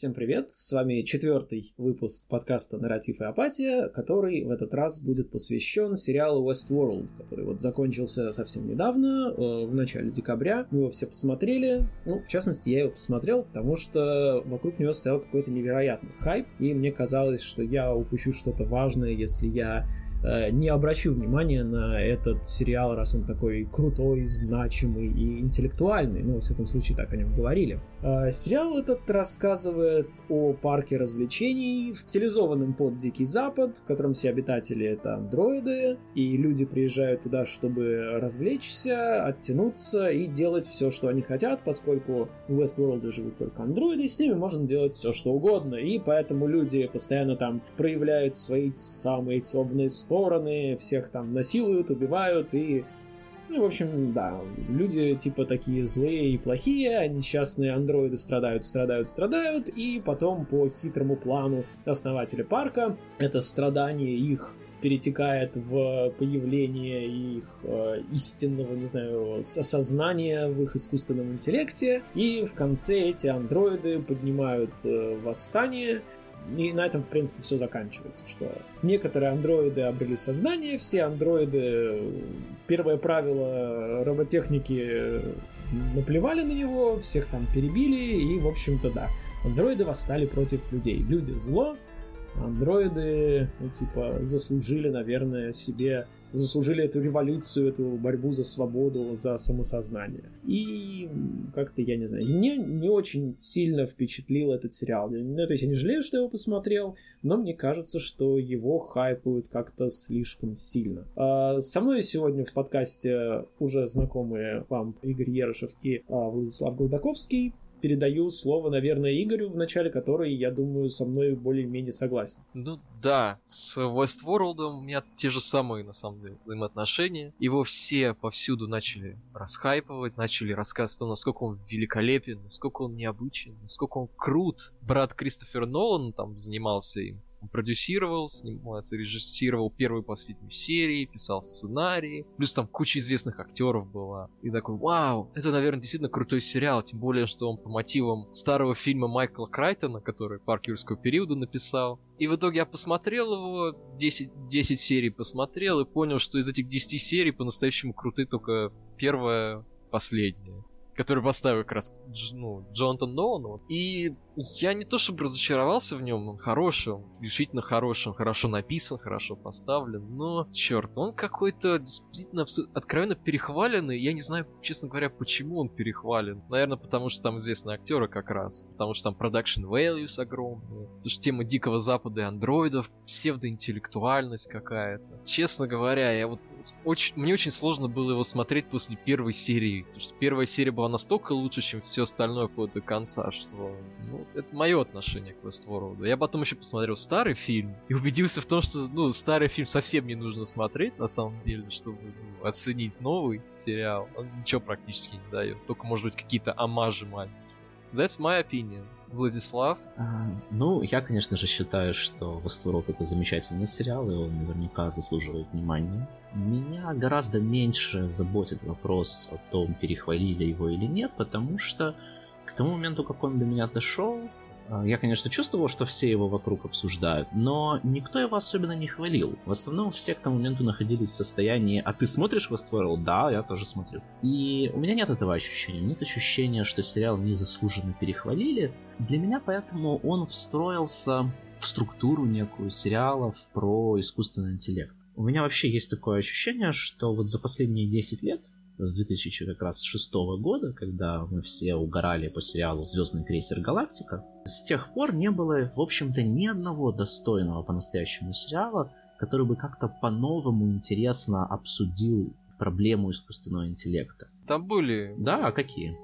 Всем привет! С вами четвертый выпуск подкаста «Нарратив и апатия», который в этот раз будет посвящен сериалу Westworld, который вот закончился совсем недавно, э, в начале декабря. Мы его все посмотрели. Ну, в частности, я его посмотрел, потому что вокруг него стоял какой-то невероятный хайп, и мне казалось, что я упущу что-то важное, если я Э, не обращу внимания на этот сериал, раз он такой крутой, значимый и интеллектуальный. Ну, во всяком случае, так о нем говорили. Э, сериал этот рассказывает о парке развлечений, стилизованном под Дикий Запад, в котором все обитатели это андроиды, и люди приезжают туда, чтобы развлечься, оттянуться и делать все, что они хотят, поскольку в Westworld живут только андроиды, и с ними можно делать все, что угодно, и поэтому люди постоянно там проявляют свои самые темные стороны, всех там насилуют, убивают и ну, в общем, да, люди типа такие злые и плохие, а несчастные андроиды страдают, страдают, страдают, и потом по хитрому плану основателя парка это страдание их перетекает в появление их э, истинного, не знаю, осознания в их искусственном интеллекте, и в конце эти андроиды поднимают э, восстание, и на этом, в принципе, все заканчивается, что некоторые андроиды обрели сознание, все андроиды, первое правило роботехники, наплевали на него, всех там перебили, и, в общем-то, да, андроиды восстали против людей. Люди зло, андроиды, ну, типа, заслужили, наверное, себе заслужили эту революцию, эту борьбу за свободу, за самосознание. И как-то, я не знаю, мне не очень сильно впечатлил этот сериал. Ну, то есть я не жалею, что я его посмотрел, но мне кажется, что его хайпуют как-то слишком сильно. А, со мной сегодня в подкасте уже знакомые вам Игорь Ерышев и а, Владислав Голдаковский передаю слово, наверное, Игорю, в начале который, я думаю, со мной более-менее согласен. Ну да, с Westworld у меня те же самые, на самом деле, взаимоотношения. Его все повсюду начали расхайпывать, начали рассказывать о том, насколько он великолепен, насколько он необычен, насколько он крут. Брат Кристофера Нолан там занимался им. Он продюсировал, снимался, режиссировал первую и последнюю серии, писал сценарии. Плюс там куча известных актеров была. И такой, вау, это, наверное, действительно крутой сериал. Тем более, что он по мотивам старого фильма Майкла Крайтона, который парк юрского периода написал. И в итоге я посмотрел его, 10, 10 серий посмотрел и понял, что из этих 10 серий по-настоящему круты только первая, последняя который поставил как раз ну, Джонатан Нолан. И я не то чтобы разочаровался в нем, он хороший, он решительно хороший, он хорошо написан, хорошо поставлен, но, черт, он какой-то действительно откровенно перехваленный. Я не знаю, честно говоря, почему он перехвален. Наверное, потому что там известные актеры как раз, потому что там production values огромные, потому что тема Дикого Запада и андроидов, псевдоинтеллектуальность какая-то. Честно говоря, я вот очень, мне очень сложно было его смотреть после первой серии, потому что первая серия была настолько лучше, чем все остальное вплоть до конца, что ну, это мое отношение к Westworld. Я потом еще посмотрел старый фильм и убедился в том, что ну, старый фильм совсем не нужно смотреть, на самом деле, чтобы ну, оценить новый сериал. Он ничего практически не дает, только, может быть, какие-то амажи маленькие. That's my opinion. Владислав? А, ну, я, конечно же, считаю, что Westworld это замечательный сериал, и он наверняка заслуживает внимания. Меня гораздо меньше заботит вопрос о том, перехвалили его или нет, потому что к тому моменту, как он до меня дошел, а, я, конечно, чувствовал, что все его вокруг обсуждают, но никто его особенно не хвалил. В основном все к тому моменту находились в состоянии «А ты смотришь Westworld?» «Да, я тоже смотрю». И у меня нет этого ощущения. Нет ощущения, что сериал незаслуженно перехвалили. Для меня поэтому он встроился в структуру некую сериалов про искусственный интеллект. У меня вообще есть такое ощущение, что вот за последние 10 лет с 2006 года, когда мы все угорали по сериалу «Звездный крейсер Галактика», с тех пор не было, в общем-то, ни одного достойного по-настоящему сериала, который бы как-то по-новому интересно обсудил проблему искусственного интеллекта. Там были... Да, а какие?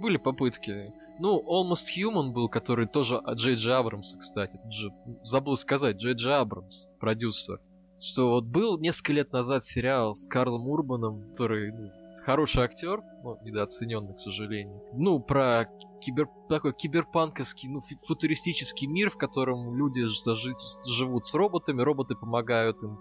Были попытки. Ну, Almost Human был, который тоже от Джей Джей Абрамса, кстати. Же, забыл сказать, Джей Джей Абрамс, продюсер. Что вот был несколько лет назад сериал с Карлом Урбаном, который ну, хороший актер, ну, недооцененный, к сожалению. Ну, про кибер, такой киберпанковский, ну, футуристический мир, в котором люди зажить, живут с роботами, роботы помогают им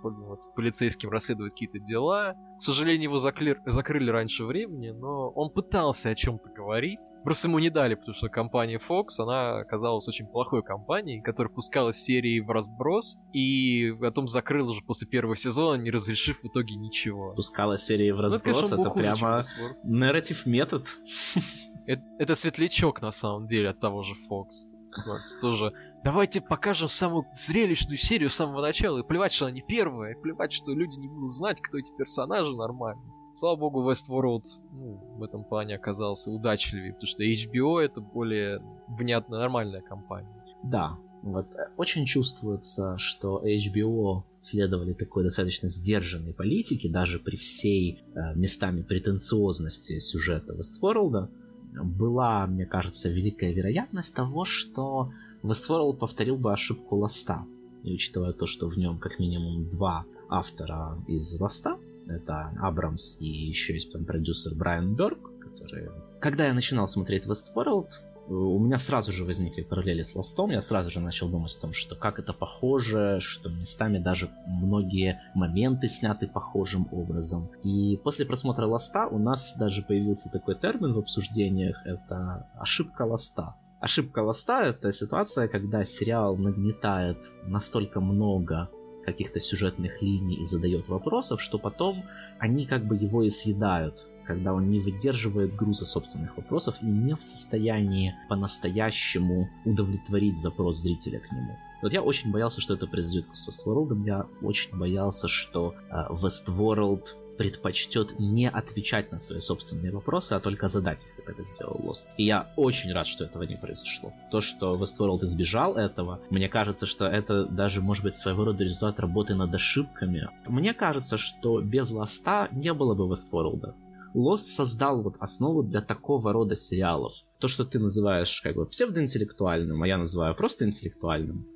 полицейским расследовать какие-то дела. К сожалению, его закли... закрыли раньше времени, но он пытался о чем-то говорить. Просто ему не дали, потому что компания Fox, она оказалась очень плохой компанией, которая пускала серии в разброс, и потом закрыла уже после первого сезона, не разрешив в итоге ничего. Пускала серии в разброс, ну, конечно, это прямо нарратив метод. Это, это светлячок, на самом деле, от того же Fox. Вот, тоже. Давайте покажем самую зрелищную серию с самого начала. И плевать, что она не первая. И плевать, что люди не будут знать, кто эти персонажи нормально. Слава богу, Westworld ну, в этом плане оказался удачливее, потому что HBO это более внятная, нормальная компания. Да, вот э, очень чувствуется, что HBO следовали такой достаточно сдержанной политике, даже при всей э, местами претенциозности сюжета Westworld была, мне кажется, великая вероятность того, что Westworld повторил бы ошибку Lost а. И учитывая то, что в нем как минимум два автора из Lost а, это Абрамс и еще есть там продюсер Брайан Бёрк, который... Когда я начинал смотреть Westworld, у меня сразу же возникли параллели с Lost ом, я сразу же начал думать о том, что как это похоже, что местами даже многие моменты сняты похожим образом. И после просмотра Lost а у нас даже появился такой термин в обсуждениях, это ошибка Lost а. Ошибка Ласта — это ситуация, когда сериал нагнетает настолько много каких-то сюжетных линий и задает вопросов, что потом они как бы его и съедают когда он не выдерживает груза собственных вопросов и не в состоянии по-настоящему удовлетворить запрос зрителя к нему. Вот я очень боялся, что это произойдет с Westworld. Я очень боялся, что э, Westworld предпочтет не отвечать на свои собственные вопросы, а только задать их, как это сделал Lost. И я очень рад, что этого не произошло. То, что Westworld избежал этого, мне кажется, что это даже может быть своего рода результат работы над ошибками. Мне кажется, что без Ласта не было бы Westworld. Lost создал вот основу для такого рода сериалов. То, что ты называешь как бы псевдоинтеллектуальным, а я называю просто интеллектуальным.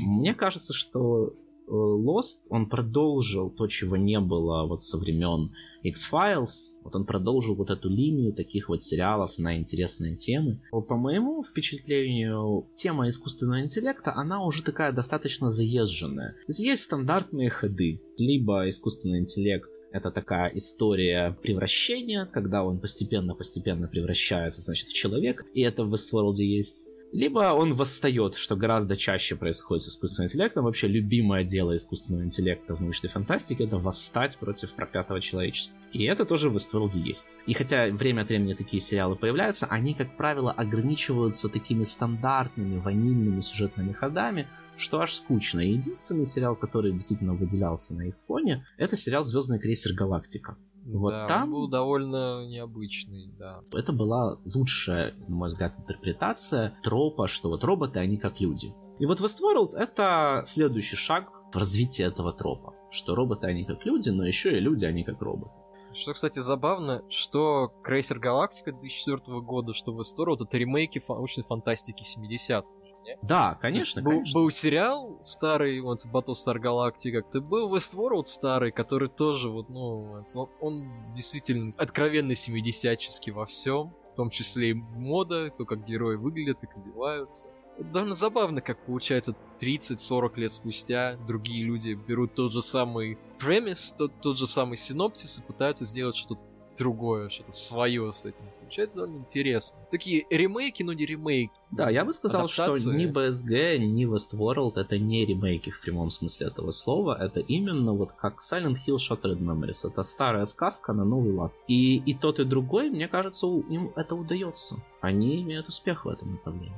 Мне кажется, что Lost, он продолжил то, чего не было вот со времен X-Files. Вот он продолжил вот эту линию таких вот сериалов на интересные темы. По моему впечатлению, тема искусственного интеллекта, она уже такая достаточно заезженная. То есть есть стандартные ходы. Либо искусственный интеллект это такая история превращения, когда он постепенно-постепенно превращается, значит, в человека, и это в Westworld есть. Либо он восстает, что гораздо чаще происходит с искусственным интеллектом. Вообще любимое дело искусственного интеллекта в научной фантастике это восстать против проклятого человечества. И это тоже в Westworld есть. И хотя время от времени такие сериалы появляются, они, как правило, ограничиваются такими стандартными ванильными сюжетными ходами, что аж скучно. И единственный сериал, который действительно выделялся на их фоне, это сериал «Звездный крейсер Галактика». Вот да, там он был довольно необычный, да. Это была лучшая, на мой взгляд, интерпретация тропа, что вот роботы, они как люди. И вот Westworld это следующий шаг в развитии этого тропа, что роботы, они как люди, но еще и люди, они как роботы. Что, кстати, забавно, что Крейсер Галактика 2004 года, что Westworld это ремейки научной фантастики 70-х не? Да, конечно, был, конечно. Был сериал старый, вот Battlestar Galactica, ты был Westworld старый, который тоже вот, ну, он действительно откровенно 70 во всем, в том числе и мода, то, как герои выглядят, как одеваются. Довольно забавно, как получается 30-40 лет спустя другие люди берут тот же самый премис, тот, тот же самый синопсис и пытаются сделать что-то другое, что-то свое с этим. Получается довольно интересно. Такие ремейки, но не ремейки. Да, я бы сказал, Адаптации. что ни BSG, ни Westworld это не ремейки в прямом смысле этого слова. Это именно вот как Silent Hill Shattered Memories. Это старая сказка на новый лад. И, и тот, и другой, мне кажется, им это удается. Они имеют успех в этом направлении.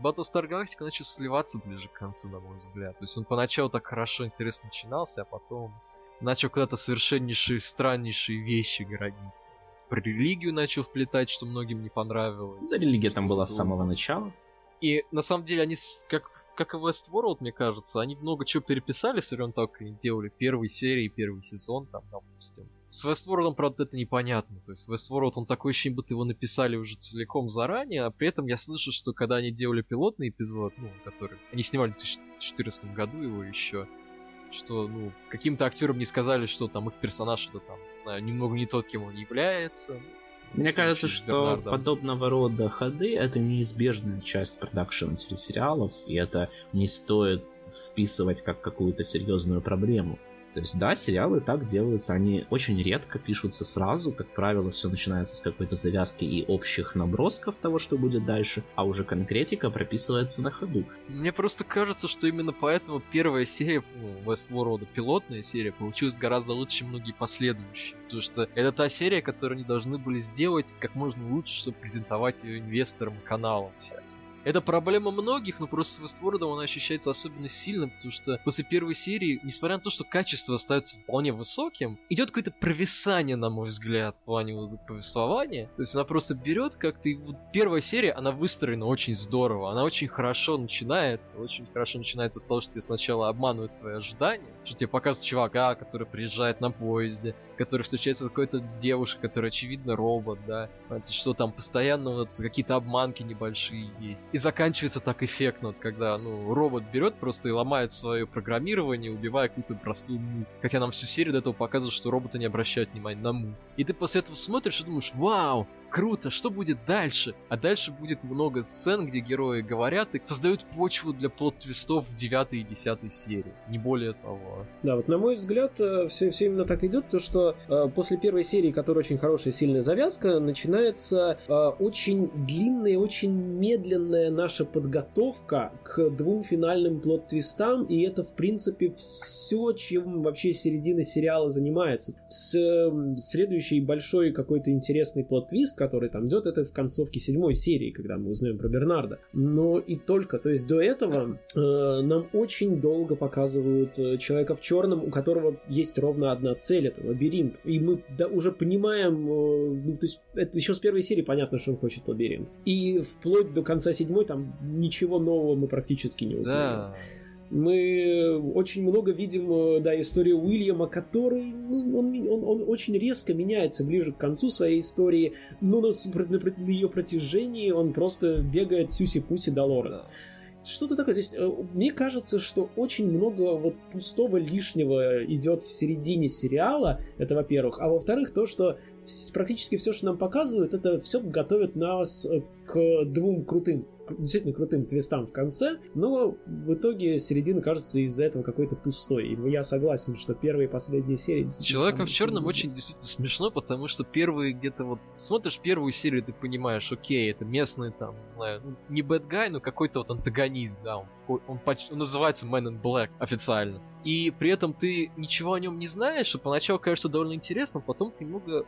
Battlestar Galactica начал сливаться ближе к концу, на мой взгляд. То есть он поначалу так хорошо, интересно начинался, а потом начал куда-то совершеннейшие, страннейшие вещи городить. Про религию начал вплетать, что многим не понравилось. Да, религия там была с самого начала. И на самом деле они, как, как и Westworld, мне кажется, они много чего переписали времен того, как они делали первые серии, первый сезон, там, допустим. С Westworld, правда, это непонятно. То есть Westworld, он такой ощущение, будто его написали уже целиком заранее, а при этом я слышу, что когда они делали пилотный эпизод, ну, который... Они снимали в 2014 году его еще, что, ну, каким-то актерам не сказали, что там их персонаж, что там, не знаю, немного не тот, кем он является. Мне кажется, что подобного рода ходы это неизбежная часть продакшена телесериалов, и это не стоит вписывать как какую-то серьезную проблему. То есть, да, сериалы так делаются, они очень редко пишутся сразу, как правило, все начинается с какой-то завязки и общих набросков того, что будет дальше, а уже конкретика прописывается на ходу. Мне просто кажется, что именно поэтому первая серия ну, Westworld, пилотная серия, получилась гораздо лучше, чем многие последующие. Потому что это та серия, которую они должны были сделать как можно лучше, чтобы презентовать ее инвесторам каналам всяким. Это проблема многих, но просто с Вествордом она ощущается особенно сильно, потому что после первой серии, несмотря на то, что качество остается вполне высоким, идет какое-то провисание, на мой взгляд, в плане повествования. То есть она просто берет как-то... Вот первая серия, она выстроена очень здорово, она очень хорошо начинается, очень хорошо начинается с того, что тебе сначала обманывают твои ожидания, что тебе показывают чувака, который приезжает на поезде, который встречается с какой-то девушкой, которая очевидно робот, да, что там постоянно вот какие-то обманки небольшие есть. И заканчивается так эффектно, когда, ну, робот берет просто и ломает свое программирование, убивая какую-то простую му. Хотя нам всю серию до этого показывают, что роботы не обращают внимания на му. И ты после этого смотришь и думаешь, вау, круто, что будет дальше? А дальше будет много сцен, где герои говорят и создают почву для плод-твистов в 9 и 10 серии. Не более того. Да, вот на мой взгляд, все, э, все именно так идет, то что э, после первой серии, которая очень хорошая, сильная завязка, начинается э, очень длинная, очень медленная наша подготовка к двум финальным плод-твистам, и это, в принципе, все, чем вообще середина сериала занимается. С э, следующий большой какой-то интересный плод-твист, который там идет, это в концовке седьмой серии, когда мы узнаем про Бернарда. Но и только, то есть до этого э, нам очень долго показывают э, человека в черном, у которого есть ровно одна цель, это лабиринт. И мы да, уже понимаем, э, ну, то есть это еще с первой серии понятно, что он хочет лабиринт. И вплоть до конца седьмой там ничего нового мы практически не узнаем. Да мы очень много видим, э, да, историю Уильяма, который, ну, он, он, он очень резко меняется ближе к концу своей истории, но на, на, на ее протяжении он просто бегает сюси-пуси Долорес. Да. Что-то такое. То есть, э, мне кажется, что очень много вот пустого лишнего идет в середине сериала. Это во-первых. А во-вторых, то, что практически все, что нам показывают, это все готовит нас э, к двум крутым действительно крутым твистам в конце, но в итоге середина кажется из-за этого какой-то пустой. И я согласен, что первые и последние серии... Человеком в черном очень действительно смешно, потому что первые где-то вот... Смотришь первую серию, ты понимаешь, окей, это местный там, не знаю, ну, не guy, но какой-то вот антагонист, да, он, он, почти, он называется Man in Black официально. И при этом ты ничего о нем не знаешь, и поначалу кажется довольно интересно, потом ты немного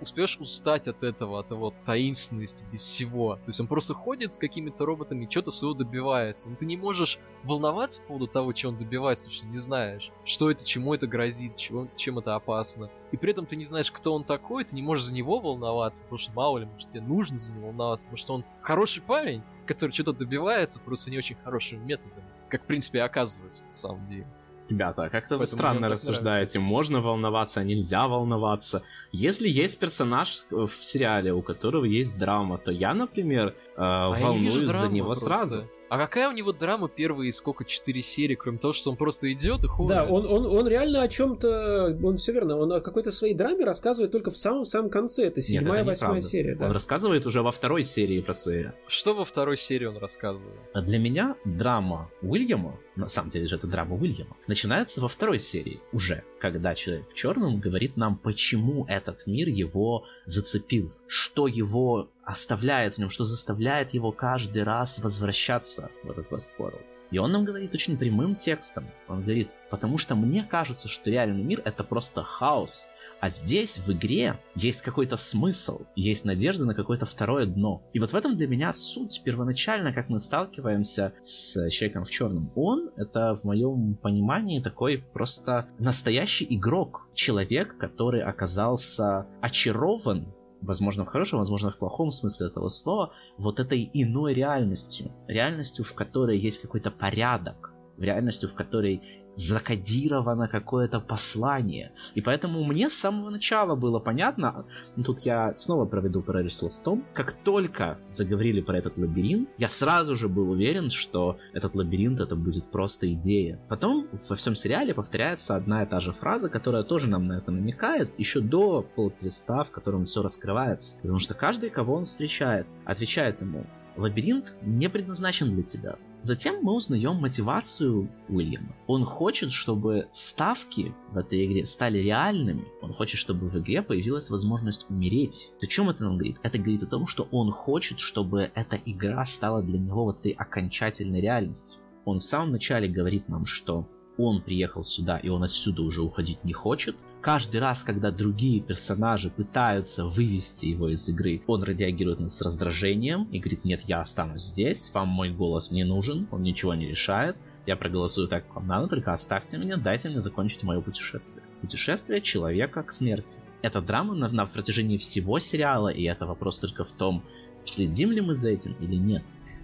успеешь устать от этого, от его таинственности, без всего. То есть он просто ходит с какими-то роботами и что-то своего добивается. Но ты не можешь волноваться по поводу того, чего он добивается, потому что не знаешь, что это, чему это грозит, чего, чем это опасно. И при этом ты не знаешь, кто он такой, ты не можешь за него волноваться, потому что мало ли, может тебе нужно за него волноваться, потому что он хороший парень, который что-то добивается, просто не очень хорошим методом. Как, в принципе, оказывается, на самом деле. Ребята, как-то вы странно рассуждаете. Можно волноваться, а нельзя волноваться. Если есть персонаж в сериале, у которого есть драма, то я, например, э, а волнуюсь за него просто. сразу. А какая у него драма первые сколько, четыре серии, кроме того, что он просто идет и ходит? Да, он, он, он реально о чем-то, он все верно, он о какой-то своей драме рассказывает только в самом-самом конце, это седьмая, восьмая серия. Да. Он рассказывает уже во второй серии про свои... Что во второй серии он рассказывает? А для меня драма Уильяма, на самом деле же это драма Уильяма, начинается во второй серии уже, когда человек в черном говорит нам, почему этот мир его зацепил, что его оставляет в нем, что заставляет его каждый раз возвращаться в этот Westworld. И он нам говорит очень прямым текстом. Он говорит, потому что мне кажется, что реальный мир это просто хаос. А здесь, в игре, есть какой-то смысл, есть надежда на какое-то второе дно. И вот в этом для меня суть первоначально, как мы сталкиваемся с Человеком в черном. Он, это в моем понимании такой просто настоящий игрок. Человек, который оказался очарован возможно в хорошем, возможно в плохом смысле этого слова, вот этой иной реальностью. Реальностью, в которой есть какой-то порядок, в реальностью, в которой закодировано какое-то послание. И поэтому мне с самого начала было понятно, ну, тут я снова проведу параллель с Ластом, как только заговорили про этот лабиринт, я сразу же был уверен, что этот лабиринт это будет просто идея. Потом во всем сериале повторяется одна и та же фраза, которая тоже нам на это намекает, еще до полтвиста, в котором все раскрывается. Потому что каждый, кого он встречает, отвечает ему, лабиринт не предназначен для тебя. Затем мы узнаем мотивацию Уильяма. Он хочет, чтобы ставки в этой игре стали реальными. Он хочет, чтобы в игре появилась возможность умереть. О чем это нам говорит? Это говорит о том, что он хочет, чтобы эта игра стала для него вот этой окончательной реальностью. Он в самом начале говорит нам, что он приехал сюда и он отсюда уже уходить не хочет. Каждый раз, когда другие персонажи пытаются вывести его из игры, он реагирует с раздражением и говорит, нет, я останусь здесь, вам мой голос не нужен, он ничего не решает, я проголосую так, как вам надо, только оставьте меня, дайте мне закончить мое путешествие. Путешествие человека к смерти. Это драма на, на протяжении всего сериала, и это вопрос только в том, следим ли мы за этим или нет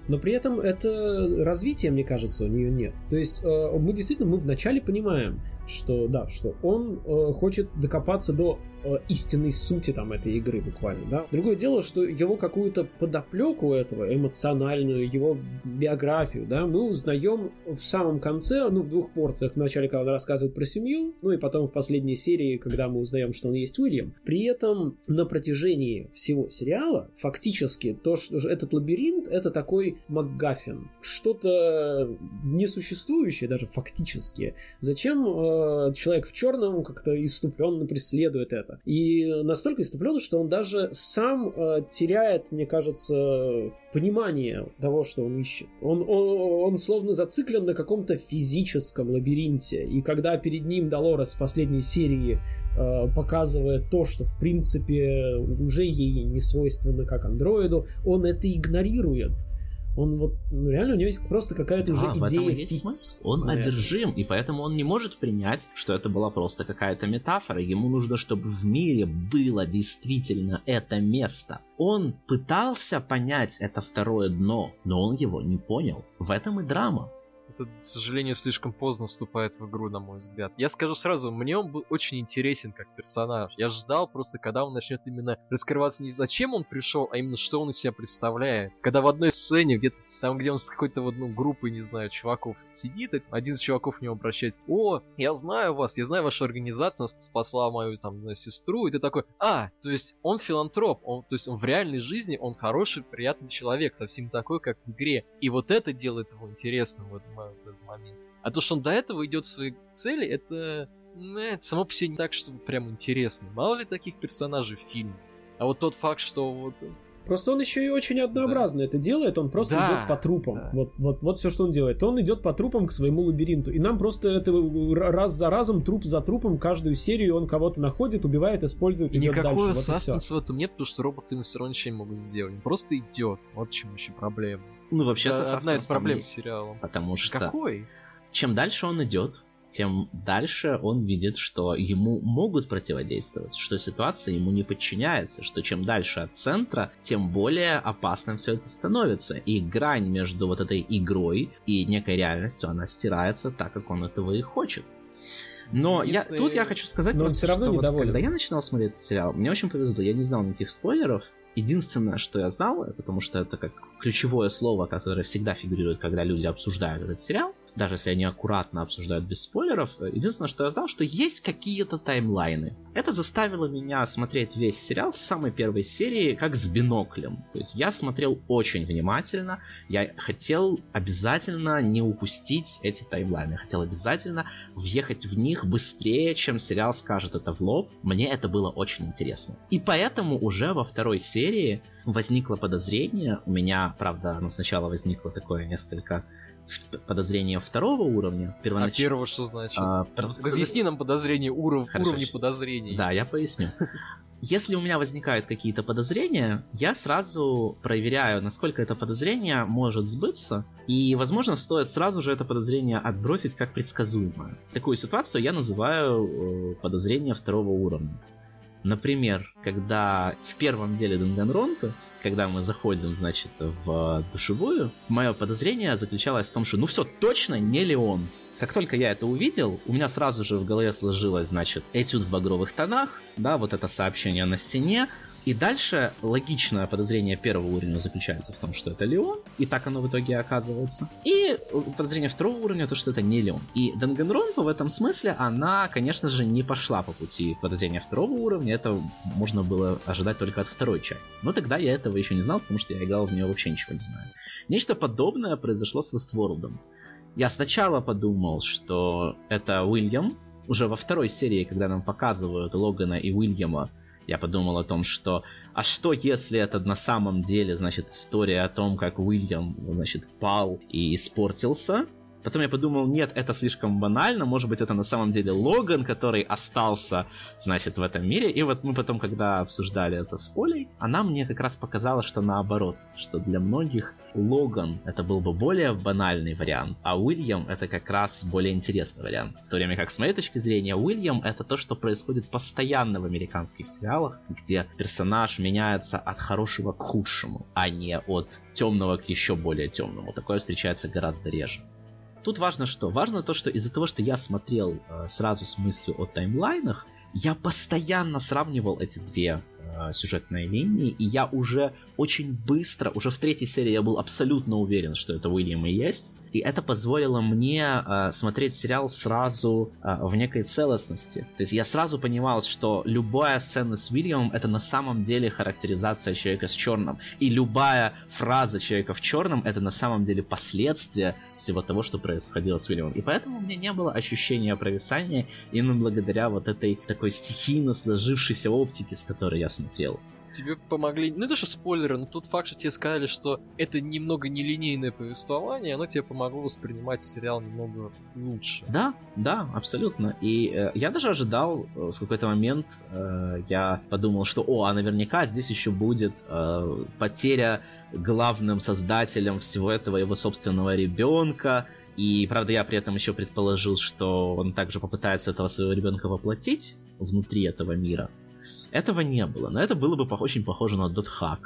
но при этом это развитие, мне кажется, у нее нет. То есть э, мы действительно, мы вначале понимаем, что да, что он э, хочет докопаться до истинной сути там этой игры буквально, да. Другое дело, что его какую-то подоплеку этого, эмоциональную, его биографию, да, мы узнаем в самом конце, ну, в двух порциях. Вначале, когда он рассказывает про семью, ну и потом в последней серии, когда мы узнаем, что он есть Уильям. При этом на протяжении всего сериала фактически то, что этот лабиринт, это такой МакГаффин. Что-то несуществующее даже фактически. Зачем э, Э, человек в черном как-то иступленно преследует это. И настолько иступленно, что он даже сам э, теряет, мне кажется, понимание того, что он ищет. Он, он, он словно зациклен на каком-то физическом лабиринте. И когда перед ним Долорес в последней серии э, показывает то, что в принципе уже ей не свойственно как андроиду, он это игнорирует. Он вот, ну, реально у него есть просто какая-то уже идея. в этом и есть смысл. Он наверное. одержим, и поэтому он не может принять, что это была просто какая-то метафора. Ему нужно, чтобы в мире было действительно это место. Он пытался понять это второе дно, но он его не понял. В этом и драма это, к сожалению, слишком поздно вступает в игру, на мой взгляд. Я скажу сразу, мне он был очень интересен как персонаж. Я ждал просто, когда он начнет именно раскрываться не зачем он пришел, а именно что он из себя представляет. Когда в одной сцене, где-то там, где он с какой-то вот, ну, группой, не знаю, чуваков сидит, один из чуваков к нему обращается, о, я знаю вас, я знаю вашу организацию, спасла мою там сестру, и ты такой, а, то есть он филантроп, он, то есть он в реальной жизни, он хороший, приятный человек, совсем такой, как в игре. И вот это делает его интересным, вот, в этот момент. А то, что он до этого идет к своей цели, это, ну, это само по себе не так, чтобы прям интересно. Мало ли таких персонажей в фильме. А вот тот факт, что вот Просто он еще и очень однообразно да. это делает, он просто да. идет по трупам. Да. Вот, вот, вот все, что он делает. Он идет по трупам к своему лабиринту. И нам просто это раз за разом, труп за трупом, каждую серию он кого-то находит, убивает, использует, и идет Никакого дальше. саспенса вот в этом нет, потому что роботы ему все равно ничего не могут сделать. Он просто идет. Вот в чем еще проблема. Ну, вообще-то одна из проблем с сериалом. Потому что... Какой? Чем дальше он идет, тем дальше он видит, что ему могут противодействовать, что ситуация ему не подчиняется, что чем дальше от центра, тем более опасным все это становится. И грань между вот этой игрой и некой реальностью, она стирается так, как он этого и хочет. Но Если... я, тут я хочу сказать Но просто, все равно что вот, когда я начинал смотреть этот сериал, мне очень повезло, я не знал никаких спойлеров. Единственное, что я знал, потому что это как ключевое слово, которое всегда фигурирует, когда люди обсуждают этот сериал, даже если они аккуратно обсуждают без спойлеров, единственное, что я знал, что есть какие-то таймлайны. Это заставило меня смотреть весь сериал с самой первой серии как с биноклем. То есть я смотрел очень внимательно, я хотел обязательно не упустить эти таймлайны, хотел обязательно въехать в них быстрее, чем сериал скажет это в лоб. Мне это было очень интересно. И поэтому уже во второй серии возникло подозрение, у меня, правда, оно сначала возникло такое несколько подозрение второго уровня. Первонач... А первого что значит? А, Разъясни нам подозрение уров... уровни подозрений. Да, я поясню. Если у меня возникают какие-то подозрения, я сразу проверяю, насколько это подозрение может сбыться, и, возможно, стоит сразу же это подозрение отбросить как предсказуемое. Такую ситуацию я называю э, подозрение второго уровня. Например, когда в первом деле Данганронка когда мы заходим, значит, в душевую, мое подозрение заключалось в том, что ну все, точно не Леон. Как только я это увидел, у меня сразу же в голове сложилось, значит, этюд в багровых тонах, да, вот это сообщение на стене, и дальше логичное подозрение первого уровня заключается в том, что это Леон, и так оно в итоге оказывается. И подозрение второго уровня то, что это не Леон. И Данганронпа в этом смысле, она, конечно же, не пошла по пути подозрения второго уровня, это можно было ожидать только от второй части. Но тогда я этого еще не знал, потому что я играл в нее вообще ничего не знаю. Нечто подобное произошло с Westworld. Я сначала подумал, что это Уильям, уже во второй серии, когда нам показывают Логана и Уильяма, я подумал о том, что а что если это на самом деле, значит, история о том, как Уильям, значит, пал и испортился, Потом я подумал, нет, это слишком банально, может быть, это на самом деле Логан, который остался, значит, в этом мире. И вот мы потом, когда обсуждали это с Олей, она мне как раз показала, что наоборот, что для многих Логан это был бы более банальный вариант, а Уильям это как раз более интересный вариант. В то время как, с моей точки зрения, Уильям это то, что происходит постоянно в американских сериалах, где персонаж меняется от хорошего к худшему, а не от темного к еще более темному. Такое встречается гораздо реже. Тут важно что? Важно то, что из-за того, что я смотрел э, сразу с мыслью о таймлайнах, я постоянно сравнивал эти две э, сюжетные линии, и я уже очень быстро, уже в третьей серии я был абсолютно уверен, что это Уильям и есть. И это позволило мне э, смотреть сериал сразу э, в некой целостности. То есть я сразу понимал, что любая сцена с Уильямом это на самом деле характеризация человека с черным. И любая фраза человека в черном это на самом деле последствия всего того, что происходило с Уильямом. И поэтому у меня не было ощущения провисания именно благодаря вот этой такой стихийно сложившейся оптике, с которой я смотрел тебе помогли, ну это же спойлеры, но тот факт, что тебе сказали, что это немного нелинейное повествование, оно тебе помогло воспринимать сериал немного лучше. Да, да, абсолютно. И э, я даже ожидал э, в какой-то момент, э, я подумал, что, о, а наверняка здесь еще будет э, потеря главным создателем всего этого его собственного ребенка, и, правда, я при этом еще предположил, что он также попытается этого своего ребенка воплотить внутри этого мира. Этого не было, но это было бы очень похоже на Hack.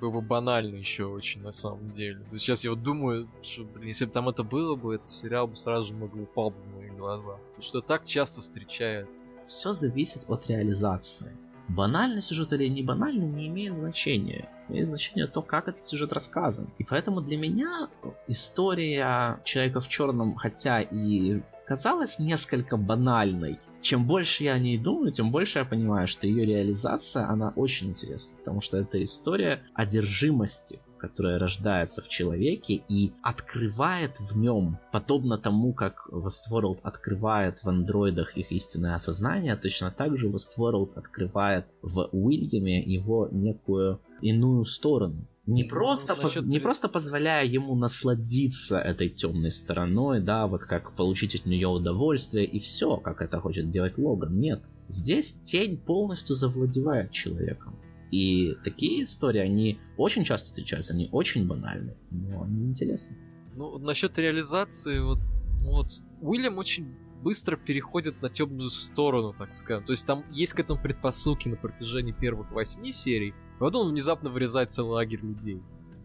Было бы банально еще очень, на самом деле. Сейчас я вот думаю, что, блин, если бы там это было бы, этот сериал бы сразу же много упал бы в мои глаза. Что так часто встречается. Все зависит от реализации. Банальный сюжет или не банальный не имеет значения. Имеет значение то, как этот сюжет рассказан. И поэтому для меня история Человека в черном, хотя и казалась несколько банальной. Чем больше я о ней думаю, тем больше я понимаю, что ее реализация, она очень интересна, потому что это история одержимости, которая рождается в человеке и открывает в нем, подобно тому, как Westworld открывает в андроидах их истинное осознание, точно так же Westworld открывает в Уильяме его некую иную сторону не ну, просто, ну, поз... не просто позволяя ему насладиться этой темной стороной, да, вот как получить от нее удовольствие и все, как это хочет делать Логан. Нет. Здесь тень полностью завладевает человеком. И такие истории, они очень часто встречаются, они очень банальны, но они интересны. Ну, насчет реализации, вот, вот Уильям очень быстро переходит на темную сторону, так скажем. То есть там есть к этому предпосылки на протяжении первых восьми серий, потом он внезапно вырезает целый лагерь людей.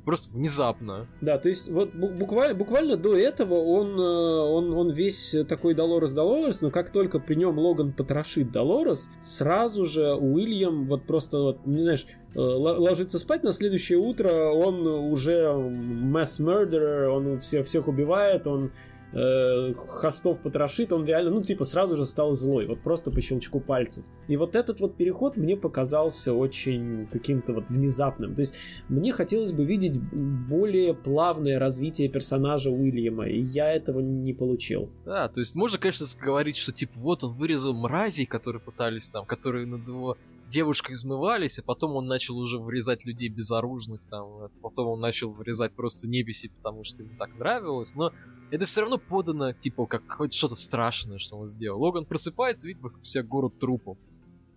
Просто внезапно. Да, то есть вот буквально, буквально до этого он, э, он, он весь такой Долорес Долорес, но как только при нем Логан потрошит Долорес, сразу же Уильям вот просто, вот, не знаешь, э, ложится спать, на следующее утро он уже mass murderer, он всех, всех убивает, он э, хостов потрошит, он реально, ну, типа, сразу же стал злой, вот просто по щелчку пальцев. И вот этот вот переход мне показался очень каким-то вот внезапным. То есть мне хотелось бы видеть более плавное развитие персонажа Уильяма, и я этого не получил. Да, то есть можно, конечно, говорить, что, типа, вот он вырезал мразей, которые пытались там, которые над его девушкой измывались, а потом он начал уже вырезать людей безоружных, там, потом он начал вырезать просто небеси, потому что ему так нравилось, но это все равно подано, типа, как хоть что-то страшное, что он сделал. Логан просыпается, видит вокруг себя город трупов.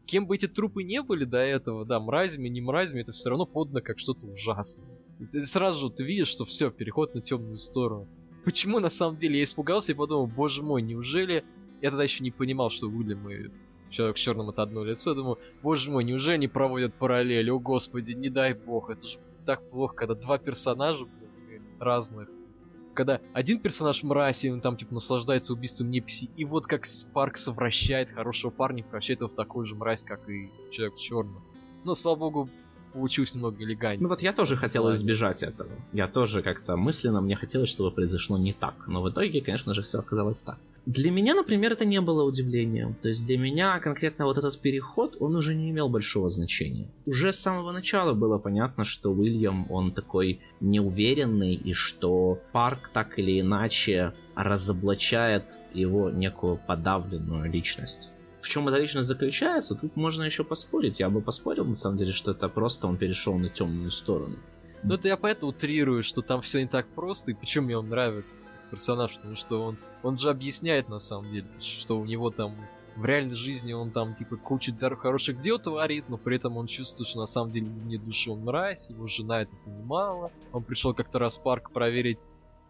Кем бы эти трупы не были до этого, да, мразями, не мразями, это все равно подано как что-то ужасное. И сразу ты видишь, что все, переход на темную сторону. Почему на самом деле я испугался и подумал, боже мой, неужели... Я тогда еще не понимал, что Уильям и Человек в черном это одно лицо. Думаю, боже мой, неужели они проводят параллели? О господи, не дай бог, это же так плохо, когда два персонажа блин, разных. Когда один персонаж мразь, и он там типа наслаждается убийством Неписи, и вот как Спарк совращает хорошего парня, превращает его в такую же мразь, как и человек в черном. Но, слава богу, получилось немного элегантнее. Ну вот я тоже хотел избежать этого. Я тоже как-то мысленно, мне хотелось, чтобы произошло не так. Но в итоге, конечно же, все оказалось так. Для меня, например, это не было удивлением. То есть для меня конкретно вот этот переход, он уже не имел большого значения. Уже с самого начала было понятно, что Уильям, он такой неуверенный, и что Парк так или иначе разоблачает его некую подавленную личность. В чем эта личность заключается, тут можно еще поспорить. Я бы поспорил, на самом деле, что это просто он перешел на темную сторону. Ну это я поэтому утрирую, что там все не так просто, и почему мне он нравится персонаж, потому что он, он же объясняет на самом деле, что у него там в реальной жизни он там типа кучу хороших дел творит, но при этом он чувствует, что на самом деле не души он мразь, его жена это понимала. Он пришел как-то раз в парк проверить,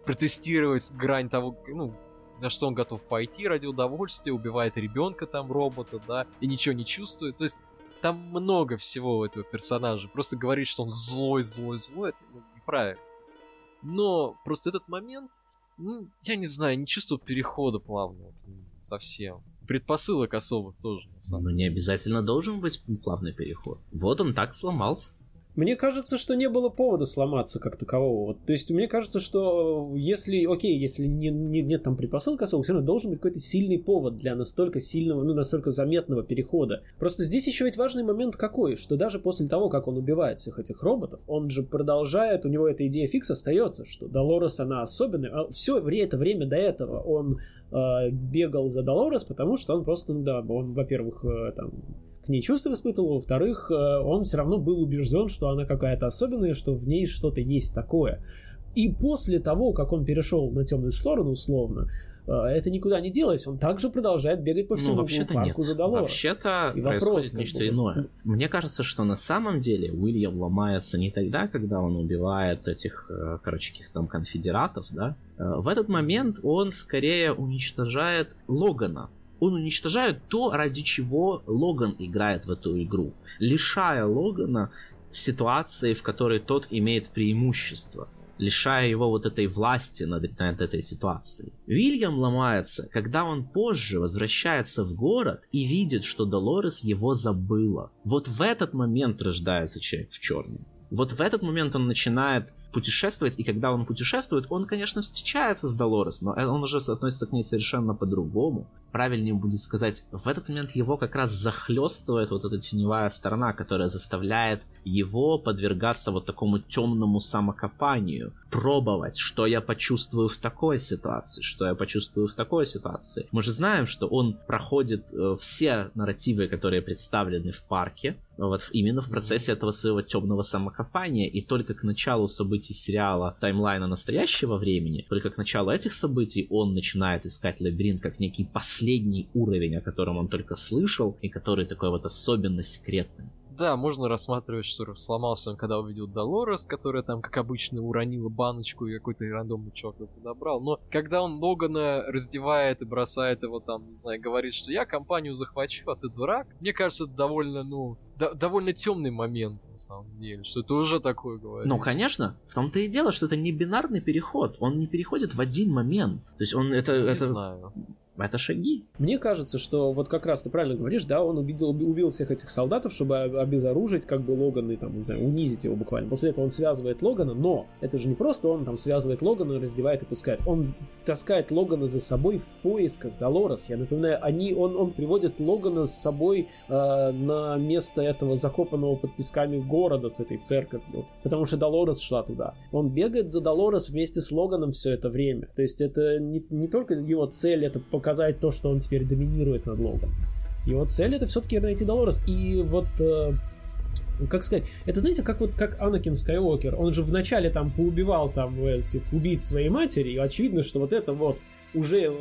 протестировать грань того, ну, на что он готов пойти ради удовольствия, убивает ребенка там робота, да, и ничего не чувствует. То есть там много всего у этого персонажа. Просто говорить, что он злой, злой, злой, это ну, неправильно. Но просто этот момент, ну, я не знаю, не чувствую перехода плавного совсем. Предпосылок особых тоже, на самом деле. Ну, не обязательно должен быть плавный переход. Вот он так сломался. Мне кажется, что не было повода сломаться как такового. Вот, то есть мне кажется, что если, окей, если не, не, нет там предпосылок особо, все равно должен быть какой-то сильный повод для настолько сильного, ну, настолько заметного перехода. Просто здесь еще ведь важный момент какой, что даже после того, как он убивает всех этих роботов, он же продолжает, у него эта идея фикс остается, что Долорес, она особенная. А все это время до этого он э, бегал за Долорес, потому что он просто, ну да, он, во-первых, э, там к ней чувства испытывал, во-вторых, э, он все равно был убежден, что она какая-то особенная, что в ней что-то есть такое. И после того, как он перешел на темную сторону, условно, э, это никуда не делось. Он также продолжает бегать по ну, всему ну, вообще-то парку нет. за Долорес. Вообще-то и происходит вопрос, нечто бы, иное. Мне кажется, что на самом деле Уильям ломается не тогда, когда он убивает этих, э, короче, каких там конфедератов, да. В этот момент он скорее уничтожает Логана, он уничтожает то, ради чего Логан играет в эту игру, лишая Логана ситуации, в которой тот имеет преимущество, лишая его вот этой власти над, над этой ситуацией. Вильям ломается, когда он позже возвращается в город и видит, что Долорес его забыла. Вот в этот момент рождается человек в черном. Вот в этот момент он начинает путешествовать, и когда он путешествует, он, конечно, встречается с Долорес, но он уже относится к ней совершенно по-другому. Правильнее будет сказать, в этот момент его как раз захлестывает вот эта теневая сторона, которая заставляет его подвергаться вот такому темному самокопанию, пробовать, что я почувствую в такой ситуации, что я почувствую в такой ситуации. Мы же знаем, что он проходит э, все нарративы, которые представлены в парке, вот именно в процессе этого своего темного самокопания, и только к началу событий сериала таймлайна настоящего времени, только к началу этих событий он начинает искать лабиринт как некий последний уровень, о котором он только слышал, и который такой вот особенно секретный. Да, можно рассматривать, что сломался он, когда увидел Долорес, которая там, как обычно, уронила баночку и какой-то рандомный чувак его подобрал. Но когда он Логана раздевает и бросает его там, не знаю, говорит, что я компанию захвачу, а ты дурак, мне кажется, это довольно, ну, до- довольно темный момент, на самом деле, что это уже такое говорит. Ну, конечно, в том-то и дело, что это не бинарный переход, он не переходит в один момент. То есть он это... Не это... знаю. Это шаги. Мне кажется, что вот как раз ты правильно говоришь, да, он убил, убил всех этих солдатов, чтобы обезоружить как бы Логана и там, не знаю, унизить его буквально. После этого он связывает Логана, но это же не просто он там связывает Логана, раздевает и пускает. Он таскает Логана за собой в поисках Долорес. Я напоминаю, они, он, он приводит Логана с собой э, на место этого закопанного под песками города с этой церковью, потому что Долорес шла туда. Он бегает за Долорес вместе с Логаном все это время. То есть это не, не только его цель, это показать то, что он теперь доминирует над Логом. Его цель это все-таки найти Долорес. И вот э, как сказать, это знаете, как вот как Анакин Скайуокер, он же вначале там поубивал там этих убийц своей матери, и очевидно, что вот это вот уже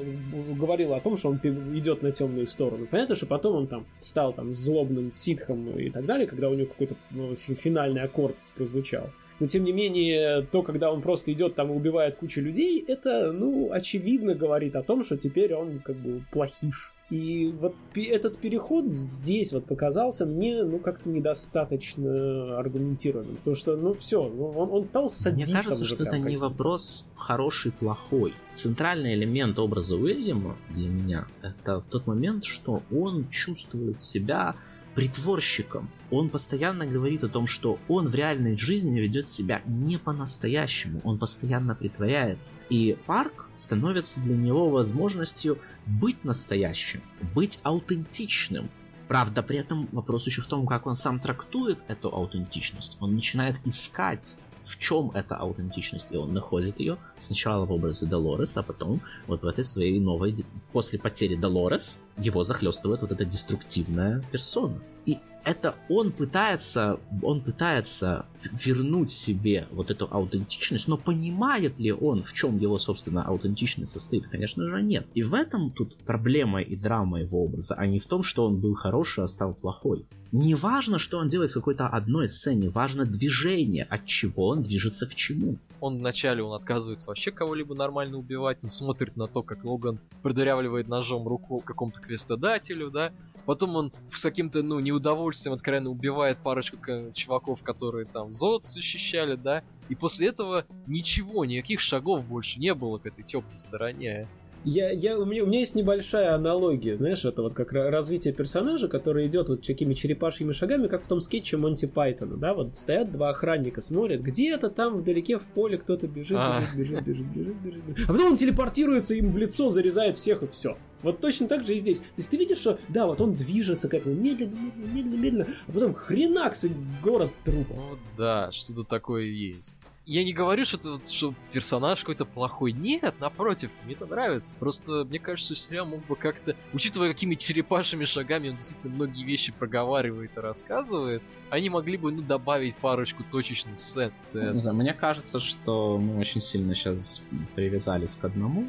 говорило о том, что он идет на темную сторону. Понятно, что потом он там стал там злобным ситхом и так далее, когда у него какой-то ну, финальный аккорд прозвучал. Но тем не менее, то, когда он просто идет там и убивает кучу людей, это, ну, очевидно говорит о том, что теперь он как бы плохиш. И вот этот переход здесь вот показался мне, ну, как-то недостаточно аргументированным. Потому что, ну, все, ну, он, он стал садистом. Мне кажется, что это не вопрос хороший-плохой. Центральный элемент образа Уильяма для меня это тот момент, что он чувствует себя притворщиком. Он постоянно говорит о том, что он в реальной жизни ведет себя не по-настоящему, он постоянно притворяется. И парк становится для него возможностью быть настоящим, быть аутентичным. Правда, при этом вопрос еще в том, как он сам трактует эту аутентичность. Он начинает искать в чем эта аутентичность, и он находит ее сначала в образе Долорес, а потом вот в этой своей новой... После потери Долорес его захлестывает вот эта деструктивная персона. И это он пытается, он пытается вернуть себе вот эту аутентичность, но понимает ли он, в чем его, собственно, аутентичность состоит? Конечно же, нет. И в этом тут проблема и драма его образа, а не в том, что он был хороший, а стал плохой. Не важно, что он делает в какой-то одной сцене, важно движение, от чего он движется к чему. Он вначале он отказывается вообще кого-либо нормально убивать, он смотрит на то, как Логан продырявливает ножом руку какому-то квестодателю, да, Потом он с каким-то, ну, неудовольствием откровенно убивает парочку чуваков, которые там золото защищали, да. И после этого ничего, никаких шагов больше не было к этой теплой стороне. Я, я, у, меня, у меня есть небольшая аналогия, знаешь, это вот как развитие персонажа, который идет вот такими черепашьими шагами, как в том скетче Монти Пайтона, да, вот стоят два охранника, смотрят, где-то там вдалеке в поле кто-то бежит, а. бежит, бежит, бежит, бежит, бежит, а потом он телепортируется им в лицо, зарезает всех и все. Вот точно так же и здесь. То есть ты видишь, что да, вот он движется к этому медленно, медленно, медленно, медленно, а потом хренакс и город трупов. Ну да, что-то такое есть. Я не говорю, что, это, что персонаж какой-то плохой. Нет, напротив, мне это нравится. Просто мне кажется, что сериал мог бы как-то, учитывая какими черепашими шагами он действительно многие вещи проговаривает и рассказывает, они могли бы ну, добавить парочку точечных сцен. Не знаю, мне кажется, что мы очень сильно сейчас привязались к одному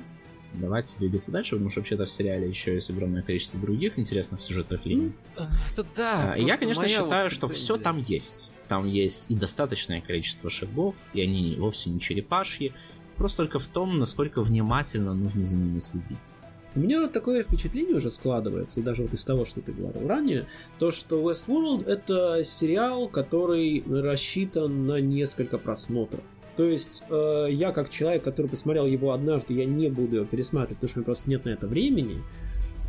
давайте двигаться дальше, потому что вообще-то в сериале еще есть огромное количество других интересных сюжетных линий. Ну, это да. А, я, конечно, считаю, что все там есть. Там есть и достаточное количество шагов, и они вовсе не черепашьи. Просто только в том, насколько внимательно нужно за ними следить. У меня такое впечатление уже складывается, даже вот из того, что ты говорил ранее, то, что Westworld это сериал, который рассчитан на несколько просмотров. То есть э, я как человек, который посмотрел его однажды, я не буду его пересматривать, потому что у меня просто нет на это времени.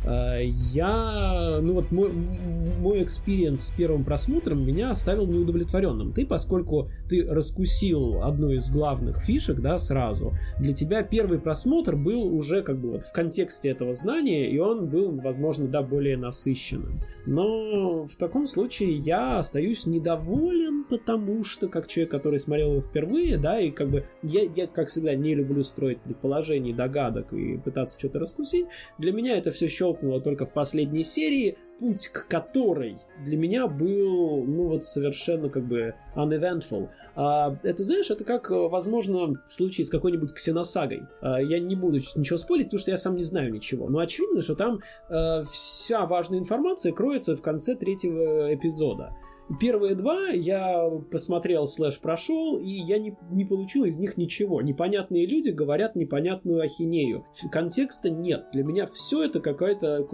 Э, я, ну вот мой, мой experience с первым просмотром меня оставил неудовлетворенным. Ты, поскольку ты раскусил одну из главных фишек, да, сразу, для тебя первый просмотр был уже как бы вот в контексте этого знания, и он был, возможно, да, более насыщенным. Но в таком случае я остаюсь недоволен, потому что, как человек, который смотрел его впервые, да, и как бы я, я как всегда, не люблю строить предположений, догадок и пытаться что-то раскусить, для меня это все щелкнуло только в последней серии, путь к которой для меня был, ну вот совершенно как бы uneventful. А, это, знаешь, это как, возможно, в с какой-нибудь ксеносагой. А, я не буду ничего спорить, потому что я сам не знаю ничего. Но очевидно, что там а, вся важная информация кроется в конце третьего эпизода. Первые два я посмотрел, слэш прошел, и я не, не получил из них ничего. Непонятные люди говорят непонятную ахинею. Контекста нет. Для меня все это какая-то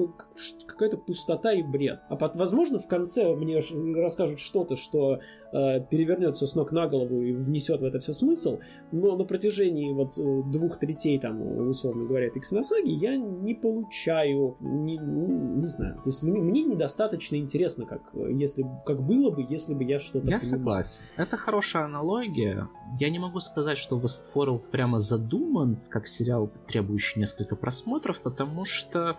какая-то пустота и бред. А под, возможно, в конце мне расскажут что-то, что э, перевернется с ног на голову и внесет в это все смысл, но на протяжении вот э, двух третей, там, условно говоря, Пиксеносаги, я не получаю, не, не знаю, то есть мне, мне недостаточно интересно, как, если, как было бы, если бы я что-то Я понимал. согласен. Это хорошая аналогия. Я не могу сказать, что Westworld прямо задуман как сериал, требующий несколько просмотров, потому что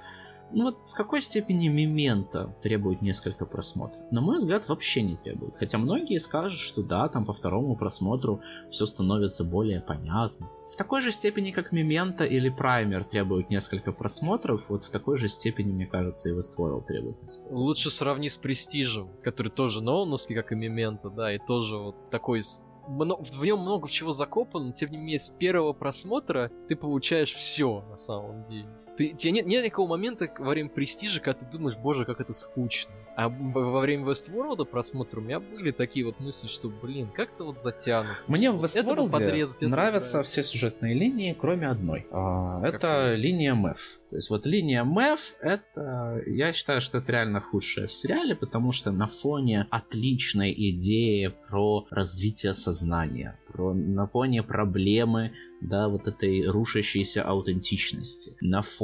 ну вот в какой степени Мемента требует несколько просмотров? На мой взгляд, вообще не требует. Хотя многие скажут, что да, там по второму просмотру все становится более понятно. В такой же степени, как Мемента или Праймер требуют несколько просмотров, вот в такой же степени, мне кажется, и Westworld требует несколько Лучше сравни с Престижем, который тоже ноуновский, как и Мемента, да, и тоже вот такой в нем много чего закопано, но тем не менее с первого просмотра ты получаешь все на самом деле. Ты, тебе нет, нет никакого момента во время престижа, когда ты думаешь, боже, как это скучно. А во время Westworld просмотра у меня были такие вот мысли, что, блин, как-то вот затянут. Мне в Westworld нравятся все сюжетные линии, кроме одной. А, это линия Мэв. То есть вот линия Мэв, это, я считаю, что это реально худшее в сериале, потому что на фоне отличной идеи про развитие сознания, про, на фоне проблемы да, вот этой рушащейся аутентичности. На фоне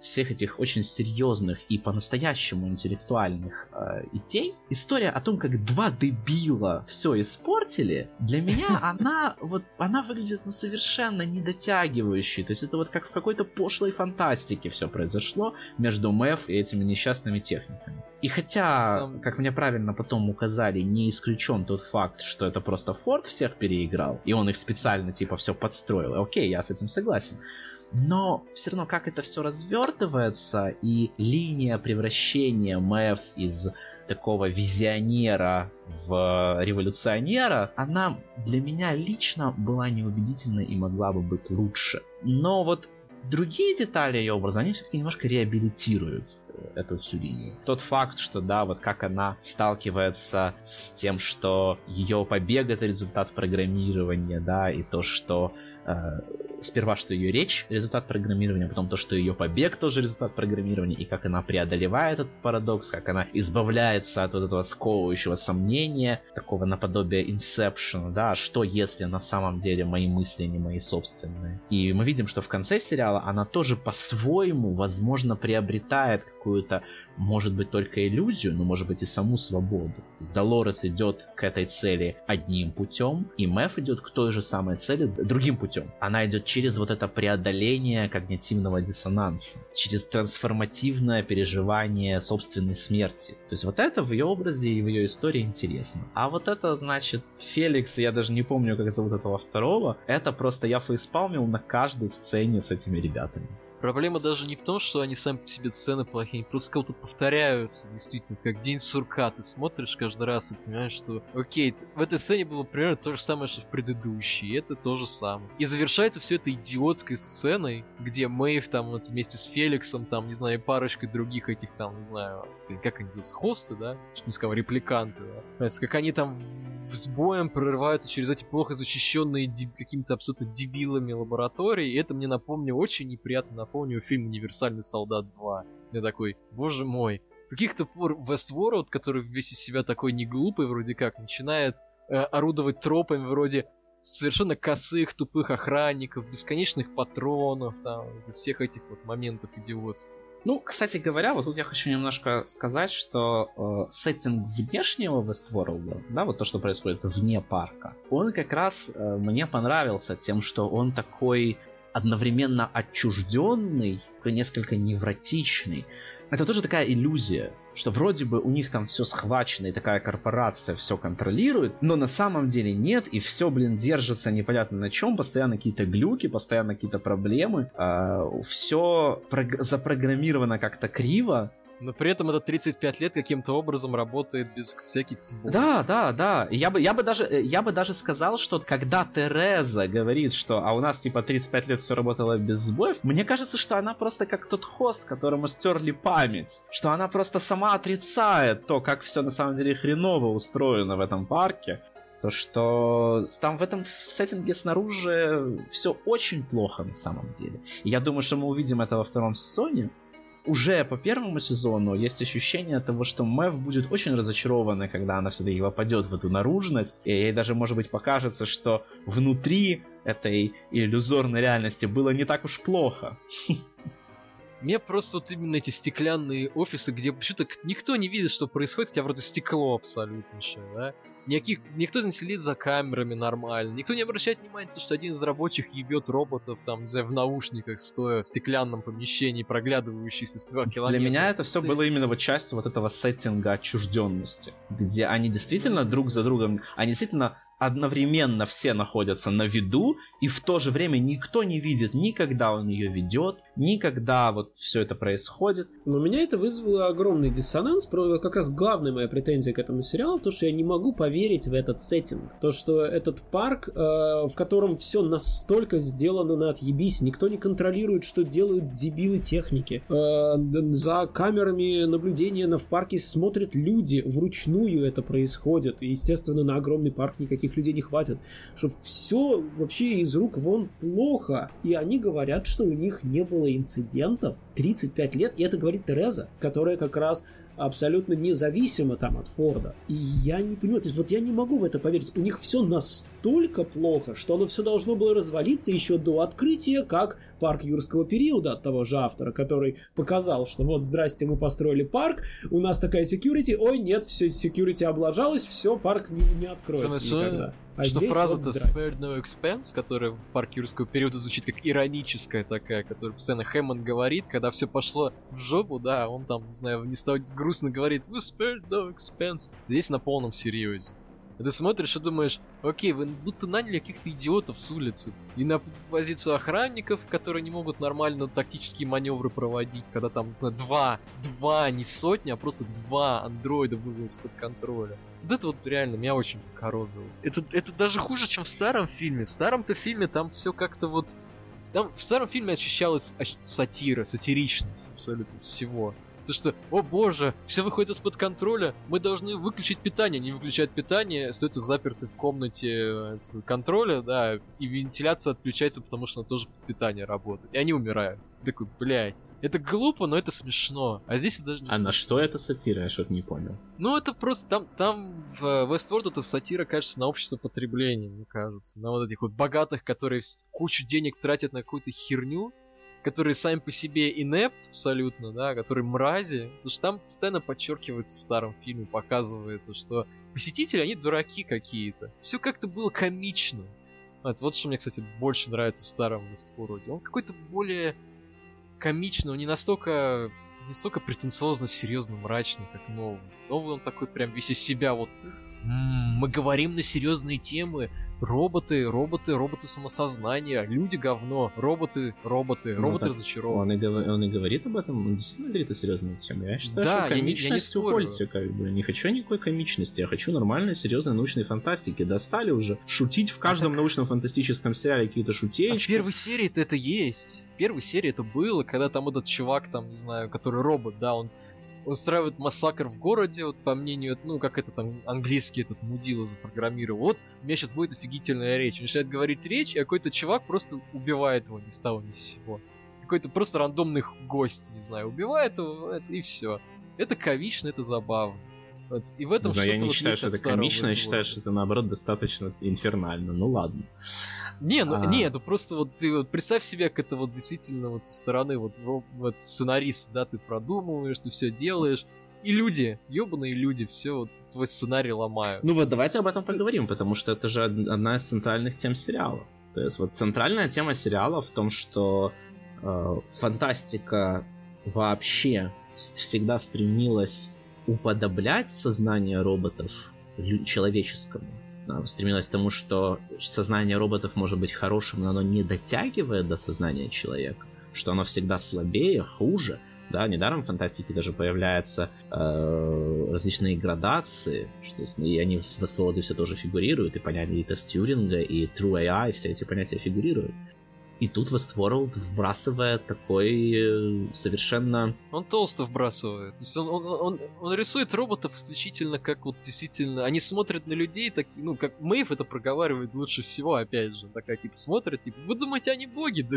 всех этих очень серьезных и по-настоящему интеллектуальных э, идей, история о том, как два дебила все испортили, для меня она вот, она выглядит ну совершенно недотягивающей. То есть это вот как в какой-то пошлой фантастике все произошло между Мэв и этими несчастными техниками. И хотя, как мне правильно потом указали, не исключен тот факт, что это просто Форд всех переиграл, и он их специально типа все подстроил. Окей, я с этим согласен. Но все равно, как это все развертывается, и линия превращения Мэв из такого визионера в революционера, она для меня лично была неубедительной и могла бы быть лучше. Но вот другие детали ее образа, они все-таки немножко реабилитируют эту всю линию. Тот факт, что, да, вот как она сталкивается с тем, что ее побег это результат программирования, да, и то, что э, сперва, что ее речь результат программирования, потом то, что ее побег тоже результат программирования, и как она преодолевает этот парадокс, как она избавляется от вот этого сковывающего сомнения, такого наподобия Inception, да, что если на самом деле мои мысли не мои собственные. И мы видим, что в конце сериала она тоже по-своему, возможно, приобретает какую-то может быть только иллюзию, но может быть и саму свободу. То есть Долорес идет к этой цели одним путем, и Мэф идет к той же самой цели другим путем. Она идет через вот это преодоление когнитивного диссонанса, через трансформативное переживание собственной смерти. То есть вот это в ее образе и в ее истории интересно. А вот это, значит, Феликс, я даже не помню, как зовут этого второго, это просто я фейспалмил на каждой сцене с этими ребятами. Проблема даже не в том, что они сами по себе сцены плохие, они просто как-то повторяются, действительно. Как День сурка, ты смотришь каждый раз и понимаешь, что окей, в этой сцене было примерно то же самое, что в предыдущей, и это то же самое. И завершается все это идиотской сценой, где Мэйв там вот вместе с Феликсом, там, не знаю, парочкой других этих там, не знаю, как они зовутся, хосты, да? Что не сказал, репликанты, да? Как они там с боем прорываются через эти плохо защищенные какими-то абсолютно дебилами лаборатории, и это мне напомнило очень неприятно напомню фильм «Универсальный солдат 2». Я такой, боже мой, с каких-то пор Westworld, который весь из себя такой неглупый вроде как, начинает э, орудовать тропами вроде совершенно косых, тупых охранников, бесконечных патронов, там, всех этих вот моментов идиотских. Ну, кстати говоря, вот тут я хочу немножко сказать, что э, сеттинг внешнего Westworld, да, вот то, что происходит вне парка, он как раз э, мне понравился тем, что он такой одновременно отчужденный, несколько невротичный. Это тоже такая иллюзия, что вроде бы у них там все схвачено, и такая корпорация все контролирует, но на самом деле нет, и все, блин, держится непонятно на чем, постоянно какие-то глюки, постоянно какие-то проблемы, э, все запрограммировано как-то криво, но при этом это 35 лет каким-то образом работает без всяких сбоев. Да, да, да. Я бы, я бы даже, э, я бы даже сказал, что когда Тереза говорит, что а у нас типа 35 лет все работало без сбоев, мне кажется, что она просто как тот хост, которому стерли память. Что она просто сама отрицает то, как все на самом деле хреново устроено в этом парке. То, что там в этом сеттинге снаружи все очень плохо на самом деле. И я думаю, что мы увидим это во втором сезоне уже по первому сезону есть ощущение того, что Мэв будет очень разочарована, когда она все-таки попадет в эту наружность, и ей даже, может быть, покажется, что внутри этой иллюзорной реальности было не так уж плохо. Мне просто вот именно эти стеклянные офисы, где почему-то никто не видит, что происходит, хотя вроде стекло абсолютно да? Никаких, никто не следит за камерами нормально, никто не обращает внимания на то, что один из рабочих ебет роботов там, в наушниках, стоя в стеклянном помещении, проглядывающийся с 2 километра. Для меня это все было именно вот частью вот этого сеттинга отчужденности, где они действительно друг за другом, они действительно одновременно все находятся на виду, и в то же время никто не видит никогда он ее ведет, никогда вот все это происходит. Но меня это вызвало огромный диссонанс. Как раз главная моя претензия к этому сериалу, то, что я не могу поверить в этот сеттинг. То, что этот парк, э, в котором все настолько сделано на отъебись, никто не контролирует, что делают дебилы техники. Э, за камерами наблюдения на в парке смотрят люди, вручную это происходит. Естественно, на огромный парк никаких людей не хватит. Что все вообще из рук вон плохо. И они говорят, что у них не было инцидентов 35 лет, и это говорит Тереза, которая как раз абсолютно независимо там от Форда. И я не понимаю, то есть вот я не могу в это поверить. У них все настолько плохо, что оно все должно было развалиться еще до открытия, как парк юрского периода от того же автора, который показал, что вот, здрасте, мы построили парк, у нас такая security, ой, нет, все security облажалось, все, парк не, не откроется Самое никогда. А что фраза-то вот spared no expense, которая в парке юрского периода звучит как ироническая такая, которую постоянно Хэммон говорит, когда все пошло в жопу, да, он там, не знаю, не стал грустно говорит, вы spared no expense. Здесь на полном серьезе. И ты смотришь и думаешь, окей, вы будто наняли каких-то идиотов с улицы. И на позицию охранников, которые не могут нормально тактические маневры проводить, когда там два, два, не сотни, а просто два андроида вывели из-под контроля. Вот это вот реально меня очень коробило. Это, это даже хуже, чем в старом фильме. В старом-то фильме там все как-то вот... Там в старом фильме ощущалась сатира, сатиричность абсолютно всего. То что, о боже, все выходит из-под контроля, мы должны выключить питание. Не выключают питание, остаются заперты в комнате э, контроля, да, и вентиляция отключается, потому что она тоже питание работает. И они умирают. Такой, блядь. Это глупо, но это смешно. А здесь даже... А на что это сатира? Я что-то не понял. Ну, это просто... Там, там в э, Westworld это сатира, кажется, на общество потребления, мне кажется. На вот этих вот богатых, которые кучу денег тратят на какую-то херню, которые сами по себе инепт абсолютно, да, которые мрази. Потому что там постоянно подчеркивается в старом фильме, показывается, что посетители, они дураки какие-то. Все как-то было комично. Вот, вот что мне, кстати, больше нравится в старом Westworld. Он какой-то более комичный, он не настолько не столько претенциозно, серьезно, мрачный, как новый. Новый он такой прям весь из себя вот мы говорим на серьезные темы. Роботы, роботы, роботы самосознания, люди говно, роботы, роботы, ну, роботы разочарованы. Он, и, он и говорит об этом, он действительно говорит о серьезной теме. Я считаю, да, что комичность я не, я не увольте, как бы. Не хочу никакой комичности, я хочу нормальной, серьезной научной фантастики. Достали уже шутить в каждом а научном фантастическом сериале какие-то шутеечки. А в первой серии это есть. В первой серии это было, когда там этот чувак, там, не знаю, который робот, да, он устраивают массакр в городе, вот по мнению, ну, как это там английский этот мудила запрограммировал. Вот, у меня сейчас будет офигительная речь. Он начинает говорить речь, и какой-то чувак просто убивает его ни с того ни с сего. Какой-то просто рандомный гость, не знаю, убивает его, и все. Это ковично, это забавно. Вот. И в этом не знаю, я не вот считаю, что это комично, я считаю, что это наоборот достаточно инфернально. Ну ладно. Не, ну а... не, ну просто вот ты вот представь себе, как это вот действительно вот со стороны вот, вот сценарист, да, ты продумываешь, ты все делаешь, и люди, ебаные люди, все вот твой сценарий ломают. Ну вот давайте об этом поговорим, потому что это же одна из центральных тем сериала. То есть вот центральная тема сериала в том, что э, фантастика вообще всегда стремилась уподоблять сознание роботов человеческому. Она стремилась к тому, что сознание роботов может быть хорошим, но оно не дотягивает до сознания человека, что оно всегда слабее, хуже. Да, недаром в фантастике даже появляются э, различные градации, что, и они в Westworld все тоже фигурируют, и понятия и тест Тьюринга, и True AI, все эти понятия фигурируют. И тут Westworld вбрасывает такой э, совершенно... Он толсто вбрасывает. То есть он, он, он, он рисует роботов исключительно как вот действительно... Они смотрят на людей, так, ну, как Мэйв это проговаривает лучше всего, опять же. Такая, типа, смотрят, типа, вы думаете, они боги? Да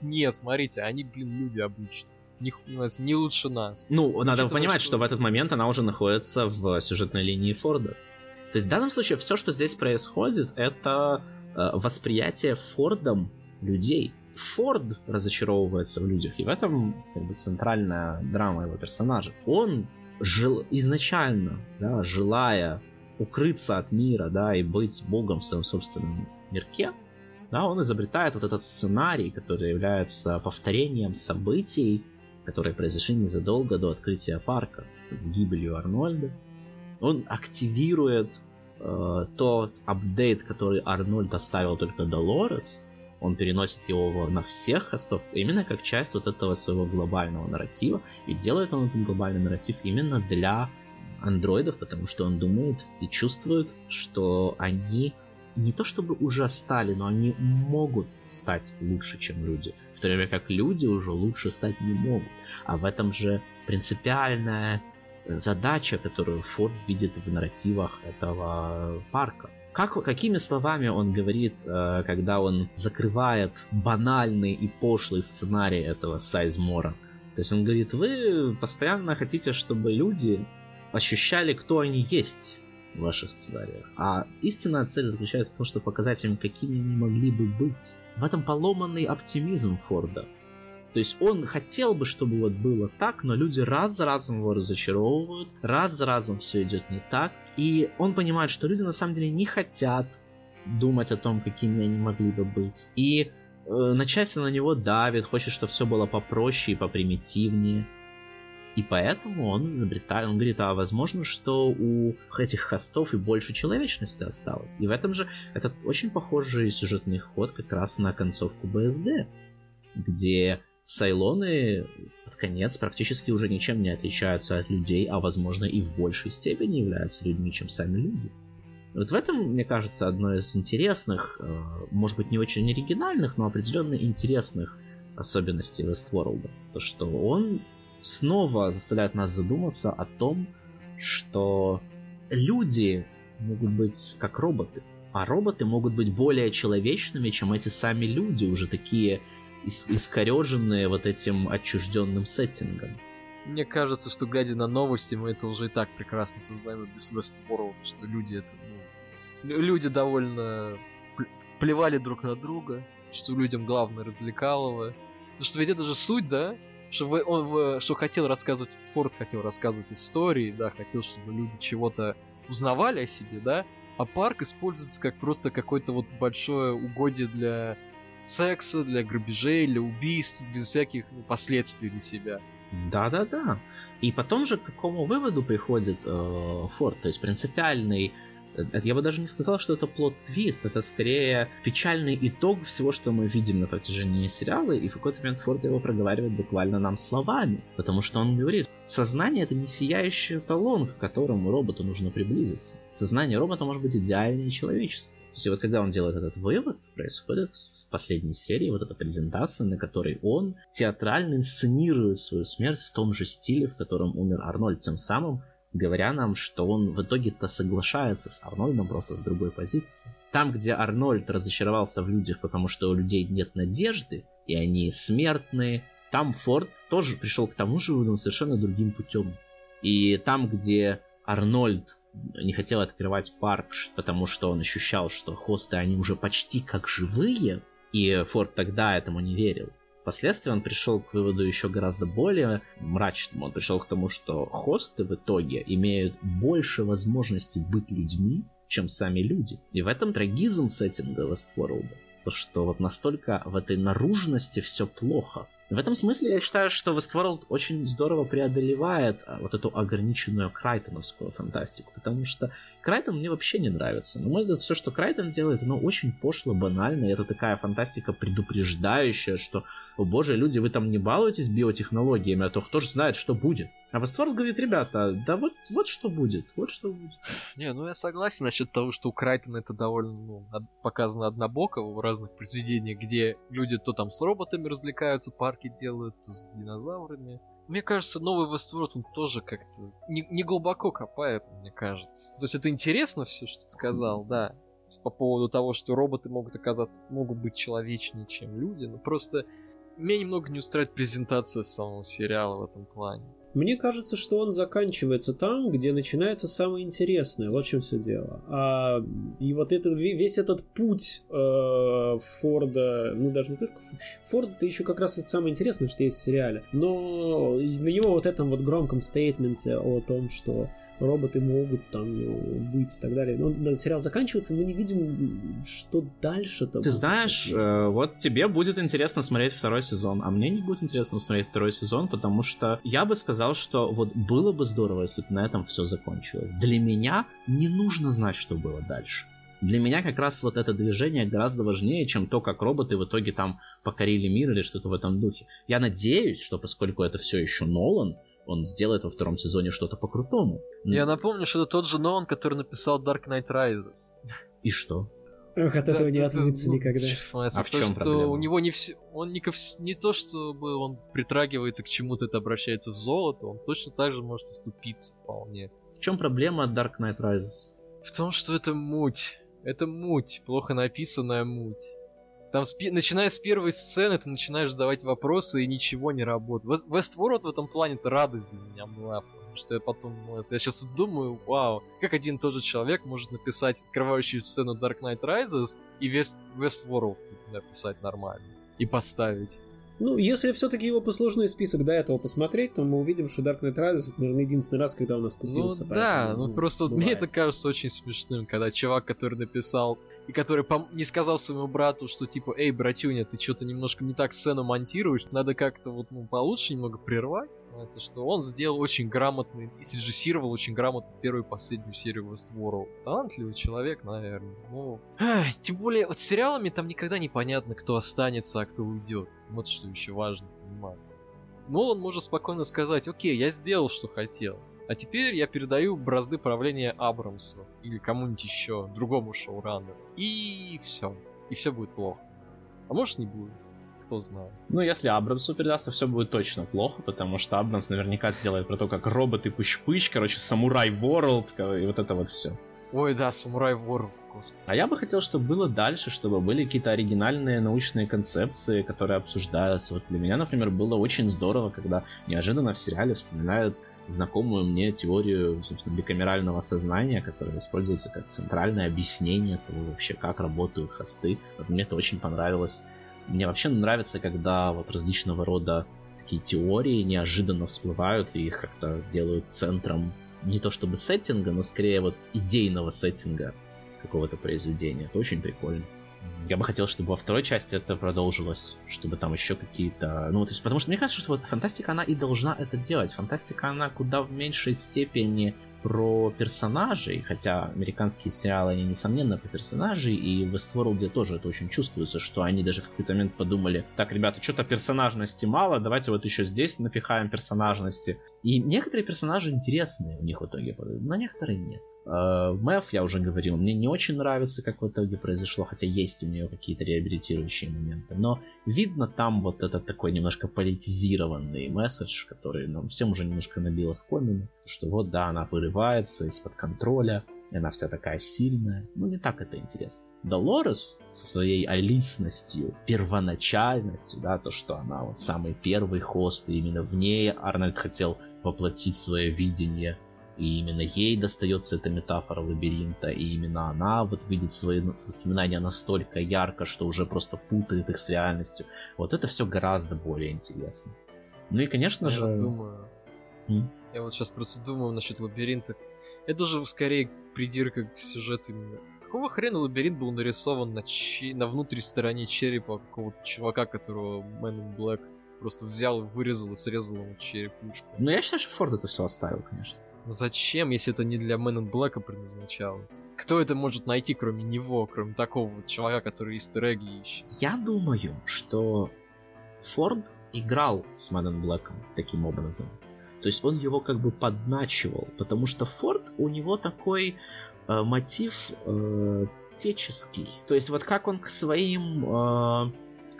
нет, смотрите, они, блин, люди обычные не, не лучше нас. Ну, Учитывая, надо понимать, что... что в этот момент она уже находится в сюжетной линии Форда. То есть в данном случае все, что здесь происходит, это э, восприятие Фордом людей. Форд разочаровывается в людях, и в этом как бы, центральная драма его персонажа. Он жил изначально, да, желая укрыться от мира, да, и быть богом в своем собственном мирке, да, он изобретает вот этот сценарий, который является повторением событий, которые произошли незадолго до открытия парка с гибелью Арнольда. Он активирует э, тот апдейт, который Арнольд оставил только Долорес, он переносит его на всех хостов именно как часть вот этого своего глобального нарратива. И делает он этот глобальный нарратив именно для андроидов, потому что он думает и чувствует, что они не то чтобы уже стали, но они могут стать лучше, чем люди. В то время как люди уже лучше стать не могут. А в этом же принципиальная задача, которую Форд видит в нарративах этого парка. Как, какими словами он говорит, э, когда он закрывает банальный и пошлый сценарий этого Сайзмора? То есть он говорит, вы постоянно хотите, чтобы люди ощущали, кто они есть в ваших сценариях. А истинная цель заключается в том, чтобы показать им, какими они могли бы быть. В этом поломанный оптимизм Форда. То есть он хотел бы, чтобы вот было так, но люди раз за разом его разочаровывают, раз за разом все идет не так. И он понимает, что люди на самом деле не хотят думать о том, какими они могли бы быть. И э, начальство на него давит, хочет, чтобы все было попроще и попримитивнее. И поэтому он изобретает, он говорит, а возможно, что у этих хостов и больше человечности осталось. И в этом же этот очень похожий сюжетный ход как раз на концовку БСД, где Сайлоны под конец практически уже ничем не отличаются от людей, а возможно и в большей степени являются людьми, чем сами люди. Вот в этом, мне кажется, одно из интересных, э, может быть, не очень оригинальных, но определенно интересных особенностей Westworld. То, что он снова заставляет нас задуматься о том, что люди могут быть как роботы, а роботы могут быть более человечными, чем эти сами люди, уже такие ис- искореженные вот этим отчужденным сеттингом. Мне кажется, что глядя на новости, мы это уже и так прекрасно сознаем без Westworld, что люди это, ну, люди довольно плевали друг на друга, что людям главное развлекалово. Ну что ведь это же суть, да? Что он что хотел рассказывать, Форд хотел рассказывать истории, да, хотел, чтобы люди чего-то узнавали о себе, да, а парк используется как просто какое-то вот большое угодье для секса, для грабежей, для убийств, без всяких последствий для себя. Да-да-да. И потом же к какому выводу приходит э, Форд? То есть принципиальный это, я бы даже не сказал, что это плод-твист, это скорее печальный итог всего, что мы видим на протяжении сериала, и в какой-то момент Форд его проговаривает буквально нам словами, потому что он говорит, сознание это не сияющий талон, к которому роботу нужно приблизиться. Сознание робота может быть идеальнее человеческое. Есть вот когда он делает этот вывод, происходит в последней серии вот эта презентация, на которой он театрально инсценирует свою смерть в том же стиле, в котором умер Арнольд, тем самым говоря нам, что он в итоге-то соглашается с Арнольдом просто с другой позиции. Там, где Арнольд разочаровался в людях, потому что у людей нет надежды, и они смертные, там Форд тоже пришел к тому же выводу совершенно другим путем. И там, где Арнольд не хотел открывать парк, потому что он ощущал, что хосты, они уже почти как живые, и Форд тогда этому не верил. Впоследствии он пришел к выводу еще гораздо более мрачному. Он пришел к тому, что хосты в итоге имеют больше возможностей быть людьми, чем сами люди. И в этом трагизм сеттинга Westworld. То, что вот настолько в этой наружности все плохо. В этом смысле я считаю, что Westworld очень здорово преодолевает а, вот эту ограниченную крайтоновскую фантастику, потому что Крайтон мне вообще не нравится. На мой взгляд, все, что Крайтон делает, оно очень пошло, банально, и это такая фантастика предупреждающая, что, о боже, люди, вы там не балуетесь биотехнологиями, а то кто же знает, что будет. А Westworld говорит, ребята, да вот, вот что будет, вот что будет. Не, ну я согласен насчет того, что у Крайтона это довольно ну, показано однобоко в разных произведениях, где люди то там с роботами развлекаются, парки делают, то с динозаврами. Мне кажется, новый Westworld, он тоже как-то не, не глубоко копает, мне кажется. То есть это интересно все, что ты сказал, да. По поводу того, что роботы могут оказаться, могут быть человечнее, чем люди, но просто меня немного не устраивает презентация самого сериала в этом плане. Мне кажется, что он заканчивается там, где начинается самое интересное. Вот в чем все дело. А, и вот это, весь этот путь э, Форда, ну даже не только Форд, это еще как раз это самое интересное, что есть в сериале. Но на его вот этом вот громком стейтменте о том, что роботы могут там ну, быть и так далее. Но сериал заканчивается, мы не видим, что дальше-то. Ты знаешь, э, вот тебе будет интересно смотреть второй сезон, а мне не будет интересно смотреть второй сезон, потому что я бы сказал, что вот было бы здорово, если бы на этом все закончилось. Для меня не нужно знать, что было дальше. Для меня как раз вот это движение гораздо важнее, чем то, как роботы в итоге там покорили мир или что-то в этом духе. Я надеюсь, что поскольку это все еще Нолан, он сделает во втором сезоне что-то по-крутому. Я напомню, что это тот же Нолан, который написал Dark Knight Rises. И что? Ох, от этого не отмыться ну, никогда. А в чем проблема? У него не все, он не, ко вс... не то, чтобы он притрагивается к чему-то, это обращается в золото, он точно так же может оступиться вполне. В чем проблема Dark Knight Rises? В том, что это муть. Это муть, плохо написанная муть. Там, спи- начиная с первой сцены, ты начинаешь задавать вопросы, и ничего не работает. Westworld в этом плане это радость для меня была, потому что я потом, ну, я сейчас вот думаю, вау, как один и тот же человек может написать открывающую сцену Dark Knight Rises и весь Westworld написать нормально и поставить. Ну, если все-таки его послужной список до этого посмотреть, то мы увидим, что Dark Knight Rises это, наверное, единственный раз, когда он оступился. Ну да, ну, ну просто вот мне это кажется очень смешным, когда чувак, который написал и который пом- не сказал своему брату, что типа, эй, братюня, ты что-то немножко не так сцену монтируешь, надо как-то вот ну, получше немного прервать. Понимаете, что он сделал очень грамотный и срежиссировал очень грамотно первую и последнюю серию Westworld. Талантливый человек, наверное. Ну, эх, тем более, вот с сериалами там никогда не понятно, кто останется, а кто уйдет. Вот что еще важно понимать. Но он может спокойно сказать, окей, я сделал, что хотел. А теперь я передаю бразды правления Абрамсу или кому-нибудь еще, другому шоураннеру. И все. И все будет плохо. А может не будет. Кто знает. Ну, если Абрамсу передаст, то все будет точно плохо, потому что Абрамс наверняка сделает про то, как роботы пыщ-пыщ, короче, самурай World, и вот это вот все. Ой, да, самурай. Господи. А я бы хотел, чтобы было дальше, чтобы были какие-то оригинальные научные концепции, которые обсуждаются. Вот для меня, например, было очень здорово, когда неожиданно в сериале вспоминают знакомую мне теорию, собственно, бикамерального сознания, которая используется как центральное объяснение того вообще, как работают хосты. Вот мне это очень понравилось. Мне вообще нравится, когда вот различного рода такие теории неожиданно всплывают и их как-то делают центром не то чтобы сеттинга, но скорее вот идейного сеттинга какого-то произведения. Это очень прикольно. Я бы хотел, чтобы во второй части это продолжилось, чтобы там еще какие-то... Ну, то есть, потому что мне кажется, что вот фантастика, она и должна это делать. Фантастика, она куда в меньшей степени про персонажей, хотя американские сериалы, они несомненно про персонажей, и в Westworld тоже это очень чувствуется, что они даже в какой-то момент подумали, так, ребята, что-то персонажности мало, давайте вот еще здесь напихаем персонажности. И некоторые персонажи интересные у них в итоге, но некоторые нет. Мэв, я уже говорил, мне не очень нравится, как в итоге произошло, хотя есть у нее какие-то реабилитирующие моменты. Но видно там вот этот такой немножко политизированный месседж, который нам всем уже немножко набило с комину, что вот да, она вырывается из-под контроля, и она вся такая сильная. Ну, не так это интересно. Долорес со своей алисностью, первоначальностью, да, то, что она вот самый первый хост, и именно в ней Арнольд хотел воплотить свое видение и именно ей достается эта метафора лабиринта, и именно она вот видит свои воспоминания настолько ярко, что уже просто путает их с реальностью. Вот это все гораздо более интересно. Ну и, конечно Я же... Вот думаю... М? Я вот сейчас просто думаю насчет лабиринта. Это же скорее придирка к сюжету именно. Какого хрена лабиринт был нарисован на, че... на внутренней стороне черепа какого-то чувака, которого Man in Black просто взял, вырезал и срезал ему черепушку? Ну я считаю, что Форд это все оставил, конечно. Зачем, если это не для in Black предназначалось? Кто это может найти, кроме него, кроме такого вот человека, который истерегги ищет? Я думаю, что Форд играл с in Black таким образом. То есть он его как бы подначивал, потому что Форд у него такой э, мотив э, отеческий. То есть вот как он к своим э,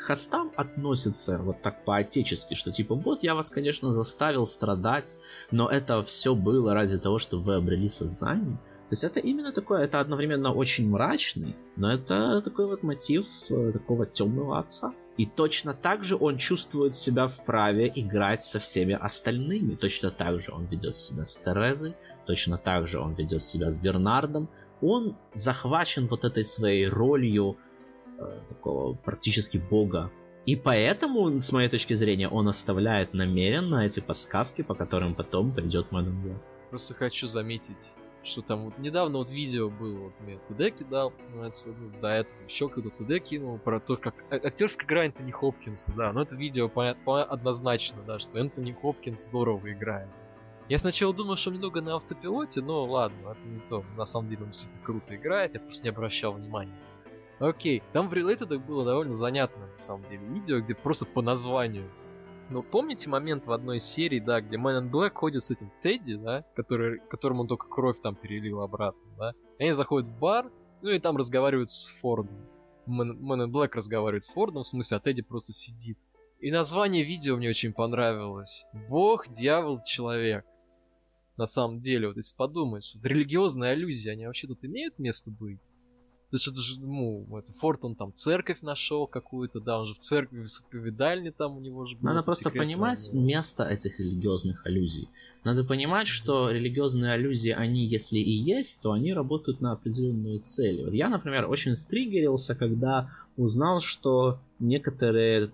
хостам относится вот так по-отечески, что типа вот я вас, конечно, заставил страдать, но это все было ради того, чтобы вы обрели сознание. То есть это именно такое, это одновременно очень мрачный, но это такой вот мотив э, такого темного отца. И точно так же он чувствует себя вправе играть со всеми остальными. Точно так же он ведет себя с Терезой, точно так же он ведет себя с Бернардом. Он захвачен вот этой своей ролью такого практически бога. И поэтому, с моей точки зрения, он оставляет намеренно эти подсказки, по которым потом придет Madame Black. Просто хочу заметить, что там вот недавно вот видео было, вот мне ТД кидал, ну, до этого еще кто-то ТД кинул про то, как а, актерская игра Энтони Хопкинса, да, но это видео понятно, однозначно, да, что Энтони Хопкинс здорово играет. Я сначала думал, что немного на автопилоте, но ладно, это не то. На самом деле он действительно круто играет, я просто не обращал внимания. Окей, там в Related было довольно занятно, на самом деле, видео, где просто по названию но помните момент в одной серии, да, где Man in Black ходит с этим Тедди, да, который, которому он только кровь там перелил обратно, да? И они заходят в бар, ну и там разговаривают с Фордом. Man in Black разговаривает с Фордом, в смысле, а Тедди просто сидит. И название видео мне очень понравилось. Бог, дьявол, человек. На самом деле, вот если подумать, вот религиозные аллюзии, они вообще тут имеют место быть? То есть это же, ну, это Форд, он там церковь нашел какую-то, да, он же в церкви, в исповедальне там у него же было. Надо просто понимать было. место этих религиозных аллюзий. Надо понимать, что религиозные аллюзии, они, если и есть, то они работают на определенную цель. Вот я, например, очень стригерился, когда узнал, что некоторые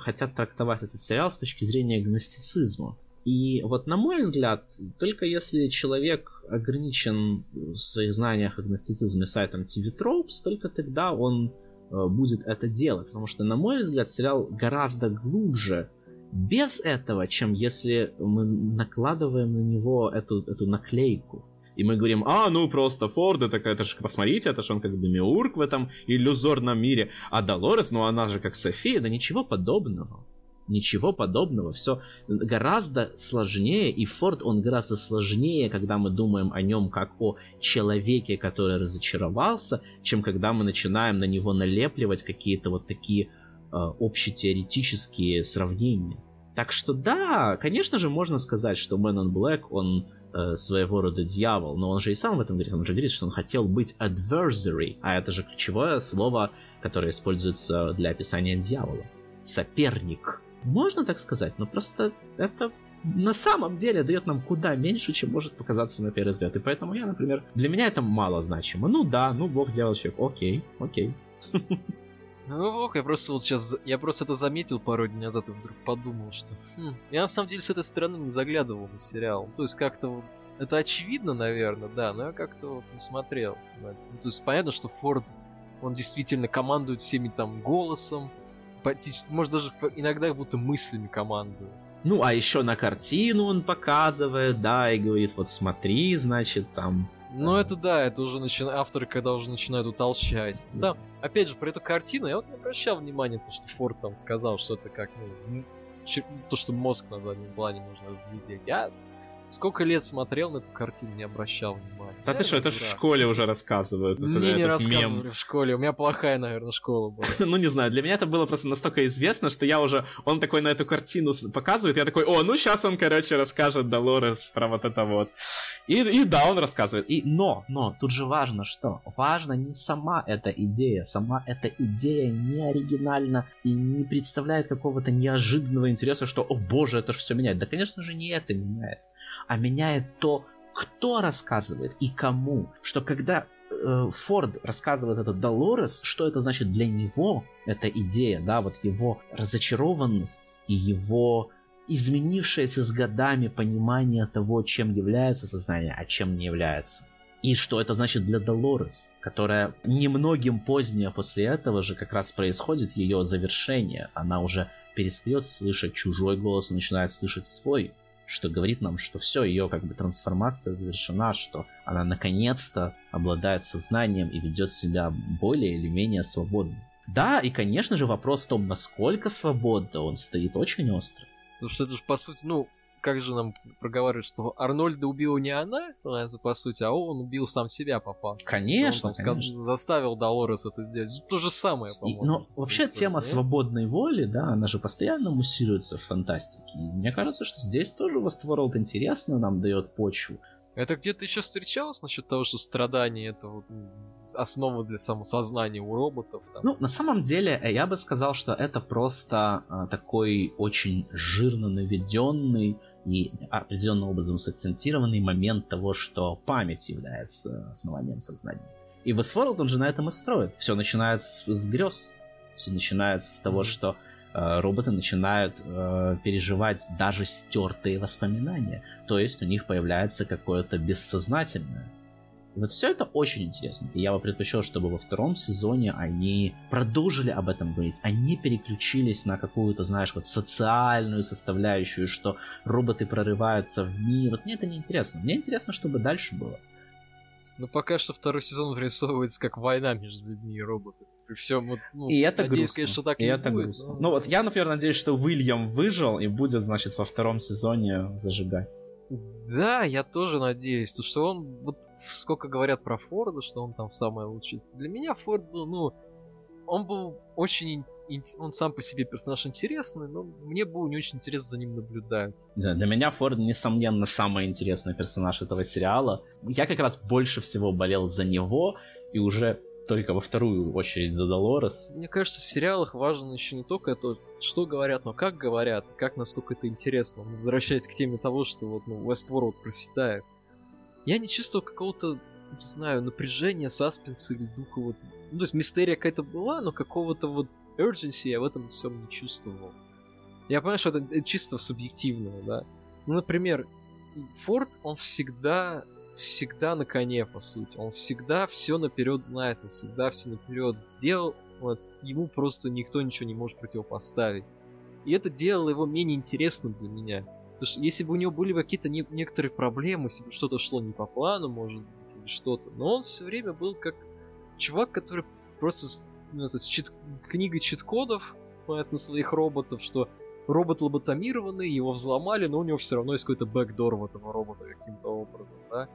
хотят трактовать этот сериал с точки зрения гностицизма. И вот на мой взгляд, только если человек ограничен в своих знаниях о гностицизме сайтом TV Tropes, только тогда он э, будет это делать. Потому что, на мой взгляд, сериал гораздо глубже без этого, чем если мы накладываем на него эту, эту наклейку. И мы говорим, а, ну просто Форд, это, это же, посмотрите, это же он как Демиург в этом иллюзорном мире. А Долорес, ну она же как София, да ничего подобного. Ничего подобного. Все гораздо сложнее, и Форд, он гораздо сложнее, когда мы думаем о нем как о человеке, который разочаровался, чем когда мы начинаем на него налепливать какие-то вот такие э, общетеоретические сравнения. Так что да, конечно же, можно сказать, что Man on Black, он э, своего рода дьявол, но он же и сам в этом говорит, он же говорит, что он хотел быть adversary, а это же ключевое слово, которое используется для описания дьявола. Соперник. Можно так сказать, но просто это на самом деле дает нам куда меньше, чем может показаться на первый взгляд. И поэтому я, например, для меня это мало значимо. Ну да, ну бог сделал человек, окей, окей. Ну ок, я просто вот сейчас, я просто это заметил пару дней назад и вдруг подумал, что хм, я на самом деле с этой стороны не заглядывал на сериал. То есть как-то вот, это очевидно, наверное, да, но я как-то вот не смотрел. Ну, то есть понятно, что Форд, он действительно командует всеми там голосом, может даже иногда будто мыслями командует. Ну, а еще на картину он показывает, да, и говорит, вот смотри, значит, там... Ну, это да, это уже начи... авторы, когда уже начинают утолщать. Да, опять же, про эту картину я вот не обращал внимания, то, что Форд там сказал, что это как, ну, то, что мозг на заднем плане можно разглядеть. Я Сколько лет смотрел на эту картину, не обращал внимания. Да ты что, это в школе уже рассказывают. Мне не рассказывали в школе, у меня плохая, наверное, школа была. ну не знаю, для меня это было просто настолько известно, что я уже, он такой на эту картину показывает, я такой, о, ну сейчас он, короче, расскажет Долорес про вот это вот. И, и да, он рассказывает. И, но, но, тут же важно что? Важно не сама эта идея, сама эта идея не оригинальна и не представляет какого-то неожиданного интереса, что, о боже, это же все меняет. Да, конечно же, не это меняет а меняет то, кто рассказывает и кому. Что когда э, Форд рассказывает это Долорес, что это значит для него, эта идея, да, вот его разочарованность и его изменившееся с годами понимание того, чем является сознание, а чем не является. И что это значит для Долорес, которая немногим позднее после этого же как раз происходит ее завершение. Она уже перестает слышать чужой голос и начинает слышать свой что говорит нам, что все, ее как бы трансформация завершена, что она наконец-то обладает сознанием и ведет себя более или менее свободно. Да, и конечно же вопрос в том, насколько свободно он стоит очень остро. Потому что это же по сути, ну, как же нам проговаривают, что Арнольда убила не она, по сути, а он убил сам себя факту. Конечно, он там конечно. заставил Долорес это сделать. То же самое, по-моему. Но вообще тема свободной воли, да, она же постоянно муссируется в фантастике. И мне кажется, что здесь тоже Westworld интересно нам дает почву. Это где-то еще встречалось насчет того, что страдания это вот основа для самосознания у роботов? Там? Ну, на самом деле, э, я бы сказал, что это просто а, такой очень жирно наведенный и определенным образом сакцентированный момент того, что память является основанием сознания. И Westworld он же на этом и строит. Все начинается с, с грез. Все начинается с того, что э, роботы начинают э, переживать даже стертые воспоминания. То есть у них появляется какое-то бессознательное. Вот все это очень интересно. И я бы предпочел, чтобы во втором сезоне они продолжили об этом говорить. Они переключились на какую-то, знаешь, вот социальную составляющую, что роботы прорываются в мир. Вот мне это не интересно. Мне интересно, чтобы дальше было. Ну, пока что второй сезон вырисовывается как война между людьми и роботами. При всем, вот, ну, и это надеюсь, грустно. конечно, так и не это будет, грустно. но- Ну вот я, например, надеюсь, что Уильям выжил и будет, значит, во втором сезоне зажигать. Да, я тоже надеюсь, что он, вот сколько говорят про Форда, что он там самый лучший. Для меня Форд был, ну, он был очень, он сам по себе персонаж интересный, но мне было не очень интересно за ним наблюдать. Знаю, для меня Форд, несомненно, самый интересный персонаж этого сериала. Я как раз больше всего болел за него, и уже только во вторую очередь за Долорес. Мне кажется, в сериалах важно еще не только то, что говорят, но как говорят, как насколько это интересно. Ну, Возвращаясь к теме того, что вот, ну, Westworld проседает. Я не чувствовал какого-то, не знаю, напряжения, саспенса или духа вот... Ну, то есть мистерия какая-то была, но какого-то вот urgency я в этом всем не чувствовал. Я понимаю, что это чисто субъективного, да. Ну, например, Форд, он всегда всегда на коне, по сути. Он всегда все наперед знает, он всегда все наперед сделал. Вот, ему просто никто ничего не может противопоставить. И это делало его менее интересным для меня. Потому что если бы у него были какие-то не- некоторые проблемы, если бы что-то шло не по плану, может быть, или что-то, но он все время был как чувак, который просто ну, чит- книгой чит-кодов понятно, своих роботов, что робот лоботомированный, его взломали, но у него все равно есть какой-то бэкдор в этого робота каким-то образом, да.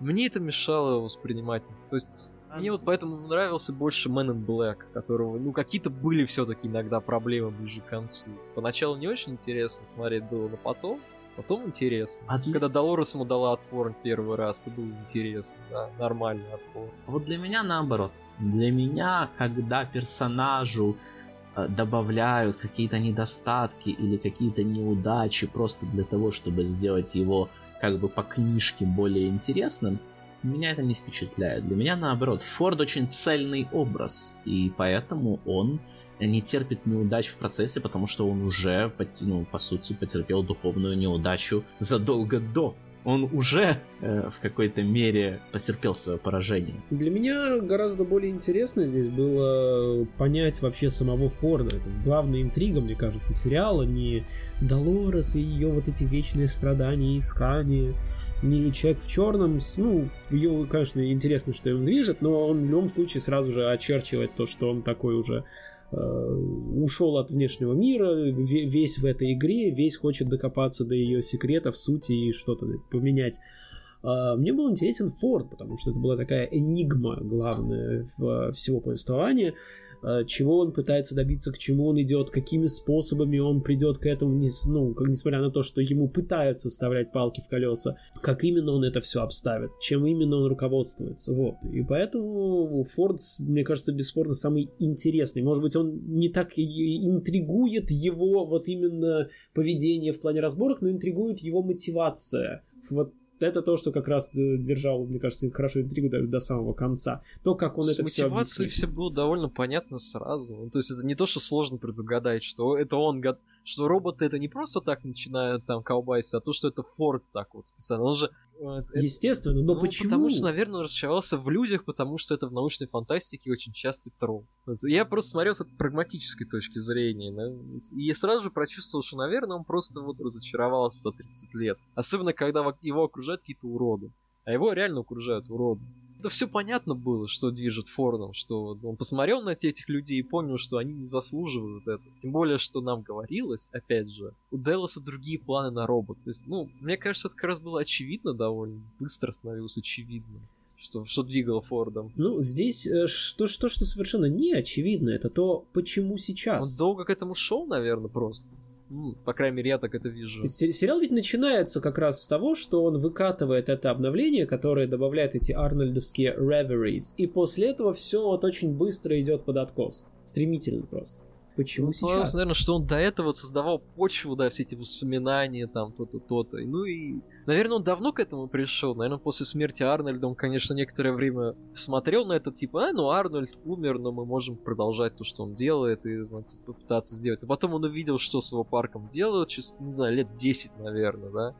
Мне это мешало воспринимать. То есть мне вот поэтому нравился больше Man in Black, которого, ну, какие-то были все-таки иногда проблемы ближе к концу. Поначалу не очень интересно смотреть было, но потом, потом интересно. А для- Когда Долорес ему дала отпор первый раз, это было интересно, да, нормальный отпор. Вот для меня наоборот. Для меня, когда персонажу э, добавляют какие-то недостатки или какие-то неудачи просто для того, чтобы сделать его как бы по книжке более интересным, меня это не впечатляет. Для меня наоборот, Форд очень цельный образ, и поэтому он не терпит неудач в процессе, потому что он уже, ну, по сути, потерпел духовную неудачу задолго до. Он уже э, в какой-то мере потерпел свое поражение. Для меня гораздо более интересно здесь было понять вообще самого Форда. Это главная интрига, мне кажется, сериала. Не Долорес и ее вот эти вечные страдания и искания. Не человек в черном. Ну, ее, конечно, интересно, что им движет, но он в любом случае сразу же очерчивает то, что он такой уже ушел от внешнего мира, ве- весь в этой игре, весь хочет докопаться до ее секретов, сути и что-то поменять. А, Мне был интересен Форд, потому что это была такая энигма главная всего повествования. А, Чего он пытается добиться, к чему он идет, какими способами он придет к этому, ну, как- несмотря на то, что ему пытаются вставлять палки в колеса, как именно он это все обставит, чем именно он руководствуется. Вот. И поэтому Форд, мне кажется, бесспорно самый интересный. Может быть, он не так интригует его вот именно поведение в плане разборок, но интригует его мотивация. Вот это то, что как раз э, держал, мне кажется, хорошо интригу до, до самого конца. То, как он С это все мотивацией все было довольно понятно сразу. Ну, то есть это не то, что сложно предугадать, что это он, го- что роботы это не просто так начинают там колбаситься, а то, что это Форд так вот специально. Он же... э, Естественно, но ну, почему? Потому что, наверное, он разочаровался в людях, потому что это в научной фантастике очень частый. Вот Я просто смотрел с этой прагматической точки зрения, да, и сразу же прочувствовал, что, наверное, он просто вот разочаровался за 30 лет. Особенно, когда его окружают какие-то уроды. А его реально окружают уроды. Это все понятно было, что движет Фордом, что он посмотрел на этих людей и понял, что они не заслуживают этого. Тем более, что нам говорилось, опять же, у Делоса другие планы на робот. То есть, ну, мне кажется, это как раз было очевидно довольно, быстро становилось очевидно, что, что двигало Фордом. Ну, здесь э, что, что, что совершенно не очевидно, это то, почему Он сейчас. долго к этому шел, наверное, просто. Ну, по крайней мере, я так это То вижу. Сериал ведь начинается как раз с того, что он выкатывает это обновление, которое добавляет эти арнольдовские reveries, и после этого все вот очень быстро идет под откос. Стремительно просто. Почему Ну, сейчас? наверное, что он до этого создавал почву, да, все эти воспоминания, там, то-то, то-то. Ну и, наверное, он давно к этому пришел. Наверное, после смерти Арнольда он, конечно, некоторое время смотрел на это, типа, а, ну, Арнольд умер, но мы можем продолжать то, что он делает, и типа, попытаться сделать. А потом он увидел, что с его парком делают, через, не знаю, лет 10, наверное, да.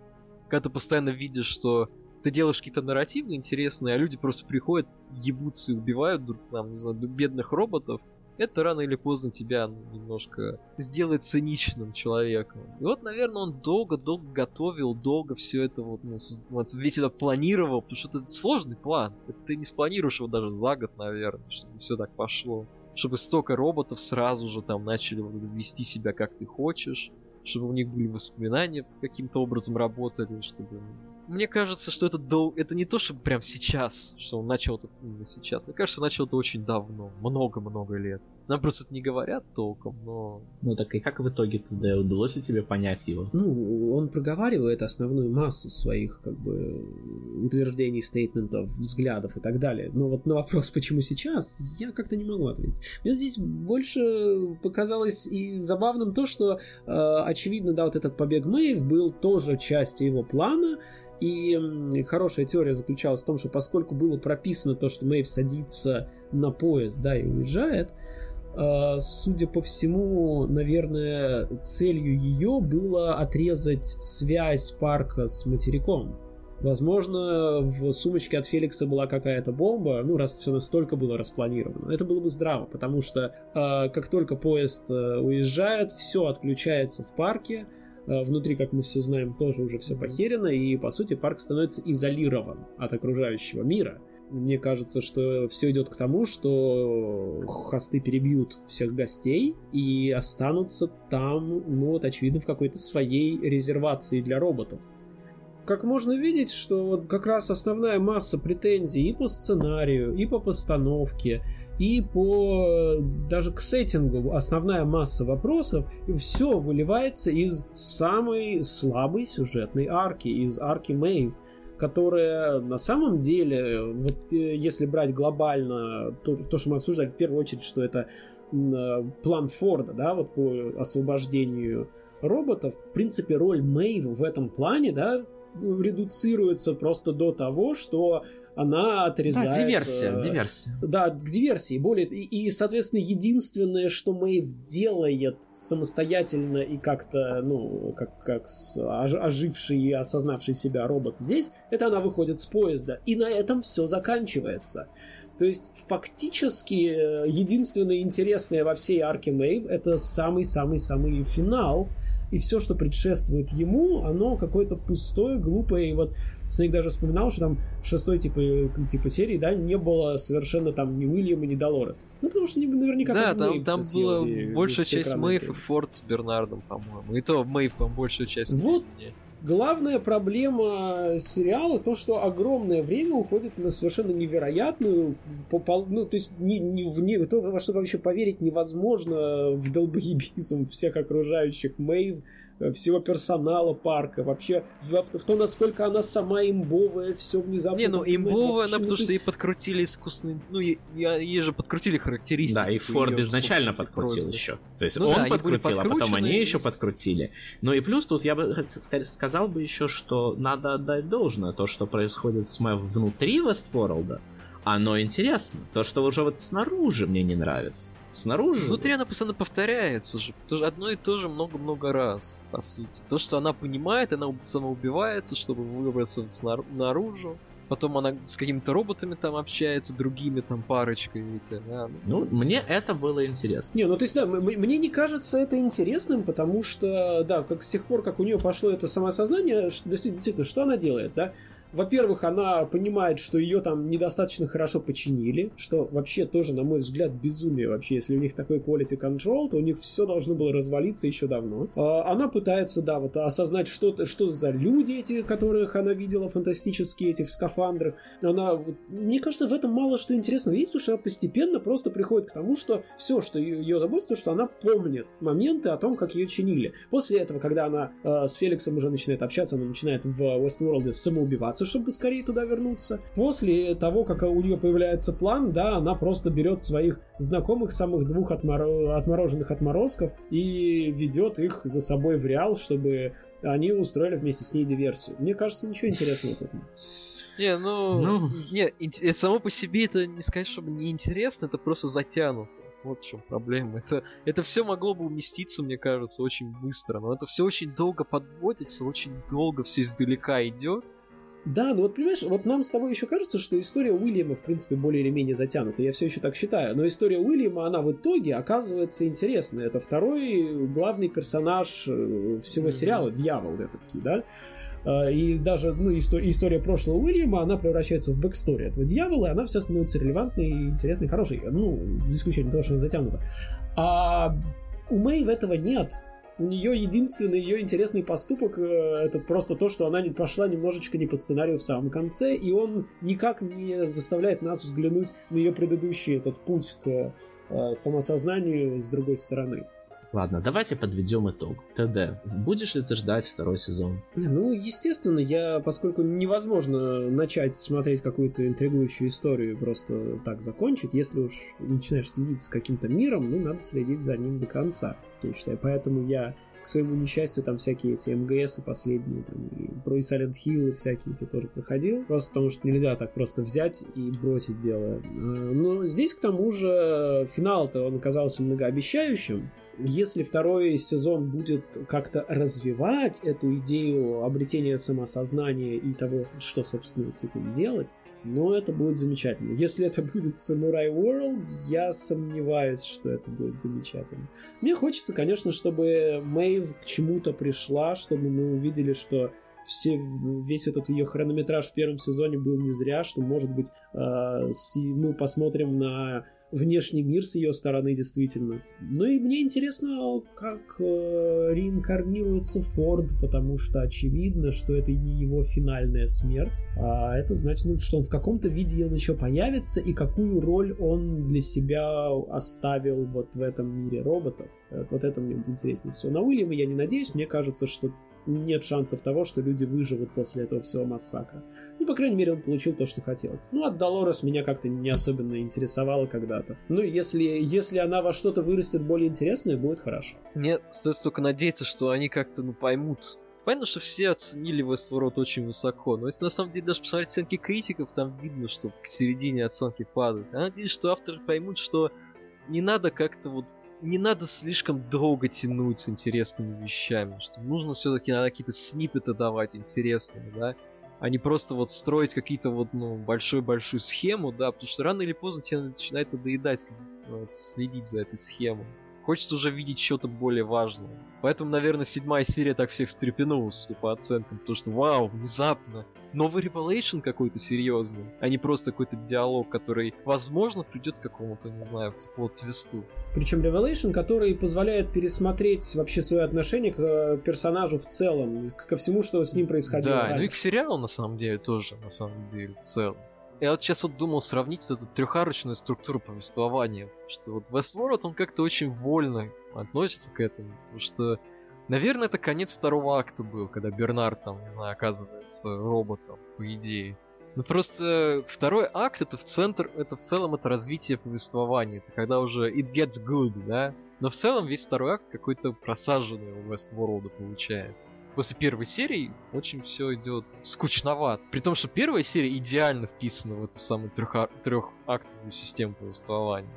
Когда ты постоянно видишь, что ты делаешь какие-то нарративы интересные, а люди просто приходят, ебутся и убивают, там, не знаю, бедных роботов, это рано или поздно тебя немножко сделает циничным человеком. И вот, наверное, он долго-долго готовил, долго все это вот, ну, вот весь это планировал, потому что это сложный план. Это ты не спланируешь его даже за год, наверное, чтобы все так пошло. Чтобы столько роботов сразу же там начали вести себя как ты хочешь, чтобы у них были воспоминания каким-то образом работали, чтобы мне кажется, что это дол... это не то, что прям сейчас, что он начал это именно сейчас. Мне кажется, начал это очень давно, много-много лет. Нам просто это не говорят толком, но... Ну так и как в итоге тогда удалось ли тебе понять его? Ну, он проговаривает основную массу своих, как бы, утверждений, стейтментов, взглядов и так далее. Но вот на вопрос, почему сейчас, я как-то не могу ответить. Мне здесь больше показалось и забавным то, что, э, очевидно, да, вот этот побег Мэйв был тоже частью его плана, и хорошая теория заключалась в том, что поскольку было прописано то, что Мэйв садится на поезд, да, и уезжает, а, судя по всему, наверное, целью ее было отрезать связь парка с материком. Возможно, в сумочке от Феликса была какая-то бомба, ну, раз все настолько было распланировано. Это было бы здраво, потому что э, как только поезд э, уезжает, все отключается в парке, Э, внутри, как мы все знаем, тоже уже все похерено, и, по сути, парк становится изолирован от окружающего мира. Мне кажется, что все идет к тому, что хосты перебьют всех гостей и останутся там, ну вот, очевидно, в какой-то своей резервации для роботов. Как можно видеть, что вот как раз основная масса претензий и по сценарию, и по постановке, и по даже к сеттингу основная масса вопросов, все выливается из самой слабой сюжетной арки, из арки Мэйв, которая на самом деле, вот э, если брать глобально то, то, что мы обсуждали, в первую очередь, что это э, план Форда, да, вот по освобождению роботов, в принципе, роль Мэйв в этом плане, да, редуцируется просто до того, что она отрезает... Да, диверсия, э, диверсия. Да, к диверсии. Более... И, и, соответственно, единственное, что Мэйв делает самостоятельно и как-то, ну, как, как оживший и осознавший себя робот здесь, это она выходит с поезда. И на этом все заканчивается. То есть, фактически, э, единственное интересное во всей арке Мэйв это самый-самый-самый финал, и все, что предшествует ему, оно какое-то пустое, глупое, и вот Снейк даже вспоминал, что там в шестой типа, типа серии, да, не было совершенно там ни Уильяма, ни Долорес. Ну, потому что наверняка Да, там, там была большая часть Мэйв и Форд с Бернардом, по-моему. И то Мэйв, по-моему, большую часть. Вот главная проблема сериала то, что огромное время уходит на совершенно невероятную, ну, то есть не, не, в, не, то, во что вообще поверить невозможно в долбоебизм всех окружающих Мэйв, всего персонала парка, вообще в, в, в то, насколько она сама имбовая, все внезапно... Не, ну имбовая она, потому что ей подкрутили искусственный... Ну, ей, ей же подкрутили характеристики. Да, и Форд изначально подкрутил еще. То есть ну, он да, подкрутил, а потом они еще подкрутили. Ну и плюс тут я бы сказал бы еще, что надо отдать должное. То, что происходит с Мэв внутри Вестворлда, оно интересно. То, что уже вот снаружи мне не нравится. Снаружи... Внутри она постоянно повторяется же. Одно и то же много-много раз, по сути. То, что она понимает, она самоубивается, чтобы выбраться наружу. Потом она с какими-то роботами там общается, другими там парочкой, видите, да. Ну, мне это было интересно. Не, ну то есть, да, мне не кажется это интересным, потому что, да, как с тех пор, как у нее пошло это самосознание, действительно, что она делает, да? Во-первых, она понимает, что ее там недостаточно хорошо починили, что вообще тоже, на мой взгляд, безумие вообще. Если у них такой quality control, то у них все должно было развалиться еще давно. А, она пытается, да, вот осознать, что, что за люди эти, которых она видела фантастические, эти в скафандрах. Она, вот, мне кажется, в этом мало что интересного есть, потому что она постепенно просто приходит к тому, что все, что ее, заботит, то, что она помнит моменты о том, как ее чинили. После этого, когда она э, с Феликсом уже начинает общаться, она начинает в Westworld самоубиваться, чтобы скорее туда вернуться. После того, как у нее появляется план, да, она просто берет своих знакомых, самых двух отмор... отмороженных отморозков и ведет их за собой в Реал, чтобы они устроили вместе с ней диверсию. Мне кажется, ничего интересного тут нет. Не, ну, ну... не, это само по себе это не сказать, чтобы не интересно, это просто затянуто. Вот в чем проблема. Это, это все могло бы уместиться, мне кажется, очень быстро. Но это все очень долго подводится, очень долго все издалека идет. Да, ну вот понимаешь, вот нам с тобой еще кажется, что история Уильяма, в принципе, более или менее затянута. Я все еще так считаю. Но история Уильяма, она в итоге оказывается интересной. Это второй главный персонаж э, всего сериала, дьявол этот, да? А, и даже ну, история, история прошлого Уильяма, она превращается в backstory этого дьявола, и она вся становится релевантной, интересной, хорошей. Ну, за исключением того, что она затянута. А у Мэйв этого нет у нее единственный ее интересный поступок э, это просто то, что она не пошла немножечко не по сценарию в самом конце, и он никак не заставляет нас взглянуть на ее предыдущий этот путь к э, самосознанию с другой стороны. Ладно, давайте подведем итог. ТД, будешь ли ты ждать второй сезон? Ну, естественно, я, поскольку невозможно начать смотреть какую-то интригующую историю и просто так закончить, если уж начинаешь следить с каким-то миром, ну, надо следить за ним до конца, я считаю. Поэтому я к своему несчастью, там всякие эти МГС и последние, там, и про Silent Hill и всякие эти тоже проходил. Просто потому что нельзя так просто взять и бросить дело. А, но здесь, к тому же, финал-то он оказался многообещающим, если второй сезон будет как-то развивать эту идею обретения самосознания и того, что, собственно, с этим делать, но это будет замечательно. Если это будет Samurai World, я сомневаюсь, что это будет замечательно. Мне хочется, конечно, чтобы Мэйв к чему-то пришла, чтобы мы увидели, что все, весь этот ее хронометраж в первом сезоне был не зря, что, может быть, э, мы посмотрим на внешний мир с ее стороны действительно. Ну и мне интересно, как э, реинкарнируется Форд, потому что очевидно, что это не его финальная смерть, а это значит, ну, что он в каком-то виде он еще появится и какую роль он для себя оставил вот в этом мире роботов. Вот это мне интереснее всего. На Уильяма я не надеюсь, мне кажется, что нет шансов того, что люди выживут после этого всего массакра. Ну, по крайней мере, он получил то, что хотел. Ну, от Долорес меня как-то не особенно интересовало когда-то. Ну, если, если она во что-то вырастет более интересное, будет хорошо. Мне стоит только надеяться, что они как-то, ну, поймут Понятно, что все оценили Westworld очень высоко, но если на самом деле даже посмотреть оценки критиков, там видно, что к середине оценки падают. Я надеюсь, что авторы поймут, что не надо как-то вот не надо слишком долго тянуть с интересными вещами, что нужно все-таки какие-то снипеты давать интересные, да, а не просто вот строить какие-то вот, ну, большую-большую схему, да, потому что рано или поздно тебе начинает надоедать вот, следить за этой схемой. Хочется уже видеть что-то более важное. Поэтому, наверное, седьмая серия так всех встрепенула, судя по оценкам. Потому что, вау, внезапно. Новый ревелейшн какой-то серьезный, а не просто какой-то диалог, который, возможно, придет к какому-то, не знаю, вот твисту. Причем ревелейшн, который позволяет пересмотреть вообще свое отношение к э, персонажу в целом, ко всему, что с ним происходило. Да, раньше. ну и к сериалу, на самом деле, тоже, на самом деле, в целом. Я вот сейчас вот думал сравнить вот эту трехарочную структуру повествования. Что вот Westworld, он как-то очень вольно относится к этому. Потому что, наверное, это конец второго акта был, когда Бернард там, не знаю, оказывается роботом, по идее. Ну просто второй акт это в центр, это в целом это развитие повествования. Это когда уже it gets good, да? Но в целом весь второй акт какой-то просаженный у Westworld получается после первой серии очень все идет скучновато. При том, что первая серия идеально вписана в эту самую трехактовую систему повествования.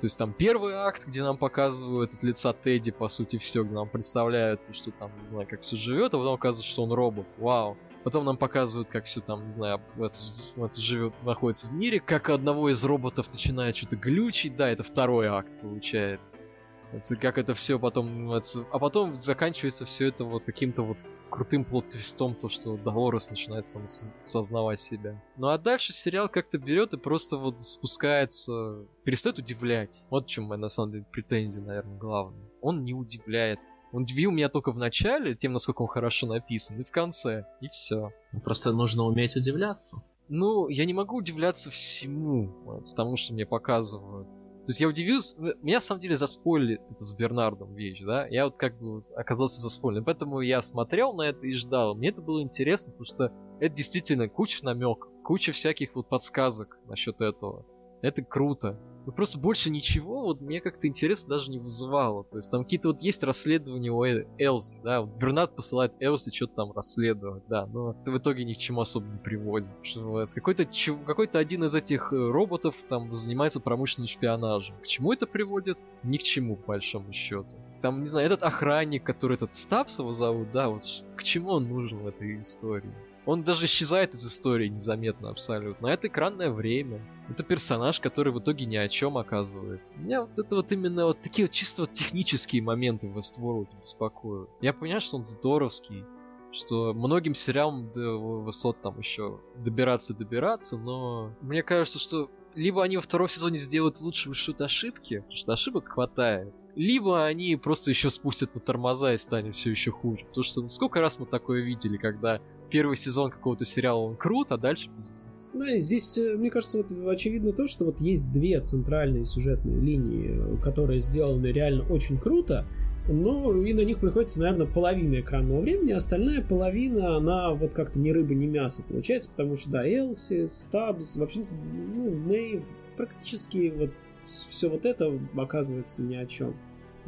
То есть там первый акт, где нам показывают от лица Тедди, по сути, все, где нам представляют, что там, не знаю, как все живет, а потом оказывается, что он робот. Вау. Потом нам показывают, как все там, не знаю, это, это живет, находится в мире, как одного из роботов начинает что-то глючить. Да, это второй акт получается. Это как это все потом... Это, а потом заканчивается все это вот каким-то вот крутым плод-твистом, то, что Долорес начинает сам сознавать себя. Ну а дальше сериал как-то берет и просто вот спускается, перестает удивлять. Вот в чем моя на самом деле претензия, наверное, главная. Он не удивляет. Он удивил меня только в начале, тем, насколько он хорошо написан, и в конце, и все. Просто нужно уметь удивляться. Ну, я не могу удивляться всему, вот, тому, что мне показывают. То есть я удивился, ну, меня на самом деле заспойлили это с Бернардом вещь, да, я вот как бы оказался заспойлен, поэтому я смотрел на это и ждал, мне это было интересно, потому что это действительно куча намеков, куча всяких вот подсказок насчет этого, это круто, ну просто больше ничего вот мне как-то интересно даже не вызывало. То есть там какие-то вот есть расследования у Элси, да, вот Бернат посылает Элси что-то там расследовать, да, но это в итоге ни к чему особо не приводит. Что какой-то какой-то один из этих э, роботов там занимается промышленным шпионажем. К чему это приводит? Ни к чему, по большому счету. Там, не знаю, этот охранник, который этот Стапс его зовут, да, вот к чему он нужен в этой истории? Он даже исчезает из истории незаметно абсолютно. А это экранное время. Это персонаж, который в итоге ни о чем оказывает. Меня вот это вот именно вот такие вот чисто вот технические моменты в Westworld беспокоят. Я понимаю, что он здоровский, что многим сериалам до высот там еще добираться добираться, но мне кажется, что либо они во втором сезоне сделают лучше, вышут ошибки, потому что ошибок хватает, либо они просто еще спустят на тормоза и станет все еще хуже. Потому что ну, сколько раз мы такое видели, когда первый сезон какого-то сериала он крут, а дальше пиздец. Да, и здесь, э, мне кажется, вот очевидно то, что вот есть две центральные сюжетные линии, которые сделаны реально очень круто, но и на них приходится, наверное, половина экранного времени, остальная половина, она вот как-то ни рыба, ни мясо получается, потому что, да, Элси, Стабс, вообще, ну, Мэйв, практически вот все вот это оказывается ни о чем.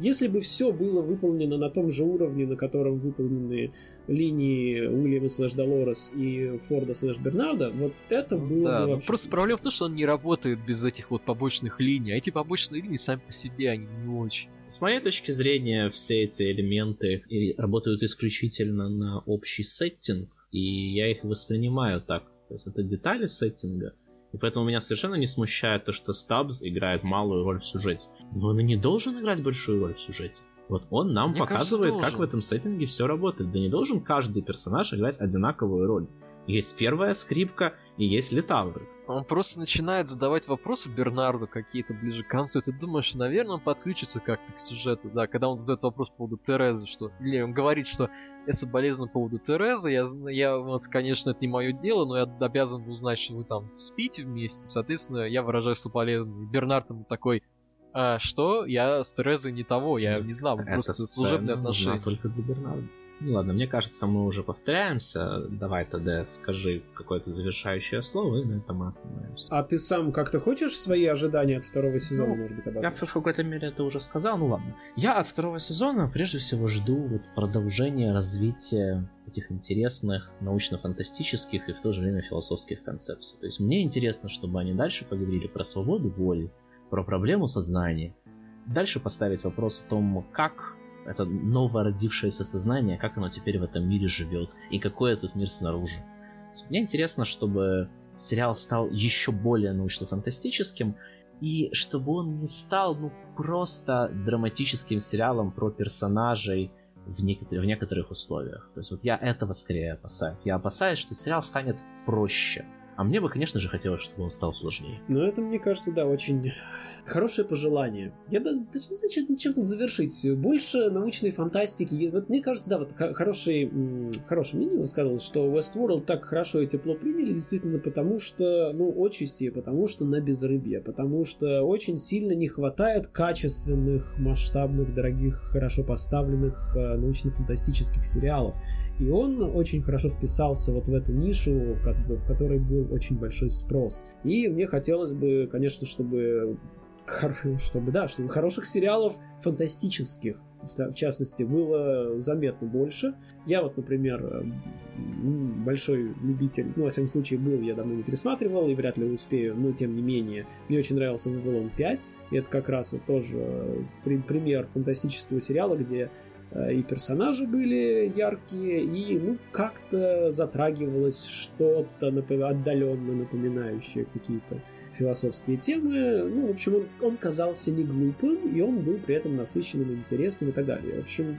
Если бы все было выполнено на том же уровне, на котором выполнены линии Уильяма слэш Долорес и Форда слэш Бернарда, вот это было да, бы ну вообще... Просто проблема в том, что он не работает без этих вот побочных линий, а эти побочные линии сами по себе, они не очень. С моей точки зрения, все эти элементы работают исключительно на общий сеттинг, и я их воспринимаю так. То есть это детали сеттинга, и поэтому меня совершенно не смущает то, что Стабс играет малую роль в сюжете. Но он и не должен играть большую роль в сюжете. Вот он нам Мне показывает, кажется, как в этом сеттинге все работает. Да не должен каждый персонаж играть одинаковую роль. Есть первая скрипка и есть литавры. Он просто начинает задавать вопросы Бернарду какие-то ближе к концу, и ты думаешь, наверное, он подключится как-то к сюжету, да, когда он задает вопрос по поводу Терезы, что, или он говорит, что я соболезную по поводу Терезы, я, я, вот, конечно, это не мое дело, но я обязан узнать, что вы там спите вместе, соответственно, я выражаю соболезнования. И Бернард ему такой, а, что? Я с Терезой не того, я не знал, просто служебные отношения. только для Бернарда. Ну ладно, мне кажется, мы уже повторяемся. Давай тогда скажи какое-то завершающее слово, и на этом мы остановимся. А ты сам как-то хочешь свои ожидания от второго сезона, ну, может быть, обозначить? Я в какой-то мере это уже сказал, ну ладно. Я от второго сезона прежде всего жду вот продолжения развития этих интересных научно-фантастических и в то же время философских концепций. То есть мне интересно, чтобы они дальше поговорили про свободу воли, про проблему сознания, дальше поставить вопрос о том, как это новое родившееся сознание, как оно теперь в этом мире живет, и какой этот мир снаружи. Мне интересно, чтобы сериал стал еще более научно-фантастическим, и чтобы он не стал ну, просто драматическим сериалом про персонажей в, некотор- в некоторых условиях. То есть вот я этого скорее опасаюсь. Я опасаюсь, что сериал станет проще. А мне бы, конечно же, хотелось, чтобы он стал сложнее. Ну, это, мне кажется, да, очень хорошее пожелание. Я даже не знаю, чем, тут завершить. Больше научной фантастики. Вот мне кажется, да, вот хороший, хорошее мнение высказывалось, что Westworld так хорошо и тепло приняли, действительно, потому что, ну, отчасти, потому что на безрыбье, потому что очень сильно не хватает качественных, масштабных, дорогих, хорошо поставленных э, научно-фантастических сериалов. И он очень хорошо вписался вот в эту нишу, в которой был очень большой спрос. И мне хотелось бы, конечно, чтобы чтобы, да, чтобы хороших сериалов фантастических, в частности, было заметно больше. Я вот, например, большой любитель, ну, во всяком случае, был, я давно не пересматривал и вряд ли успею, но тем не менее, мне очень нравился Вавилон 5, и это как раз вот тоже пример фантастического сериала, где и персонажи были яркие, и ну как-то затрагивалось что-то отдаленно напоминающее какие-то философские темы. Ну, в общем, он, он казался не глупым, и он был при этом насыщенным, интересным и так далее. В общем,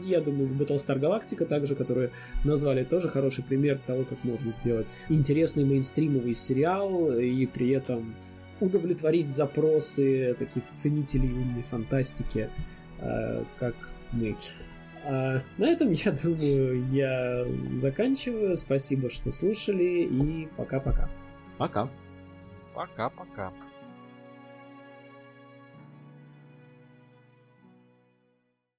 я думаю, Battlestar Galactica также, которые назвали тоже хороший пример того, как можно сделать интересный мейнстримовый сериал и при этом удовлетворить запросы таких ценителей умной фантастики, э, как мы. А на этом, я думаю, я заканчиваю. Спасибо, что слушали, и пока-пока. Пока. -пока. Пока-пока.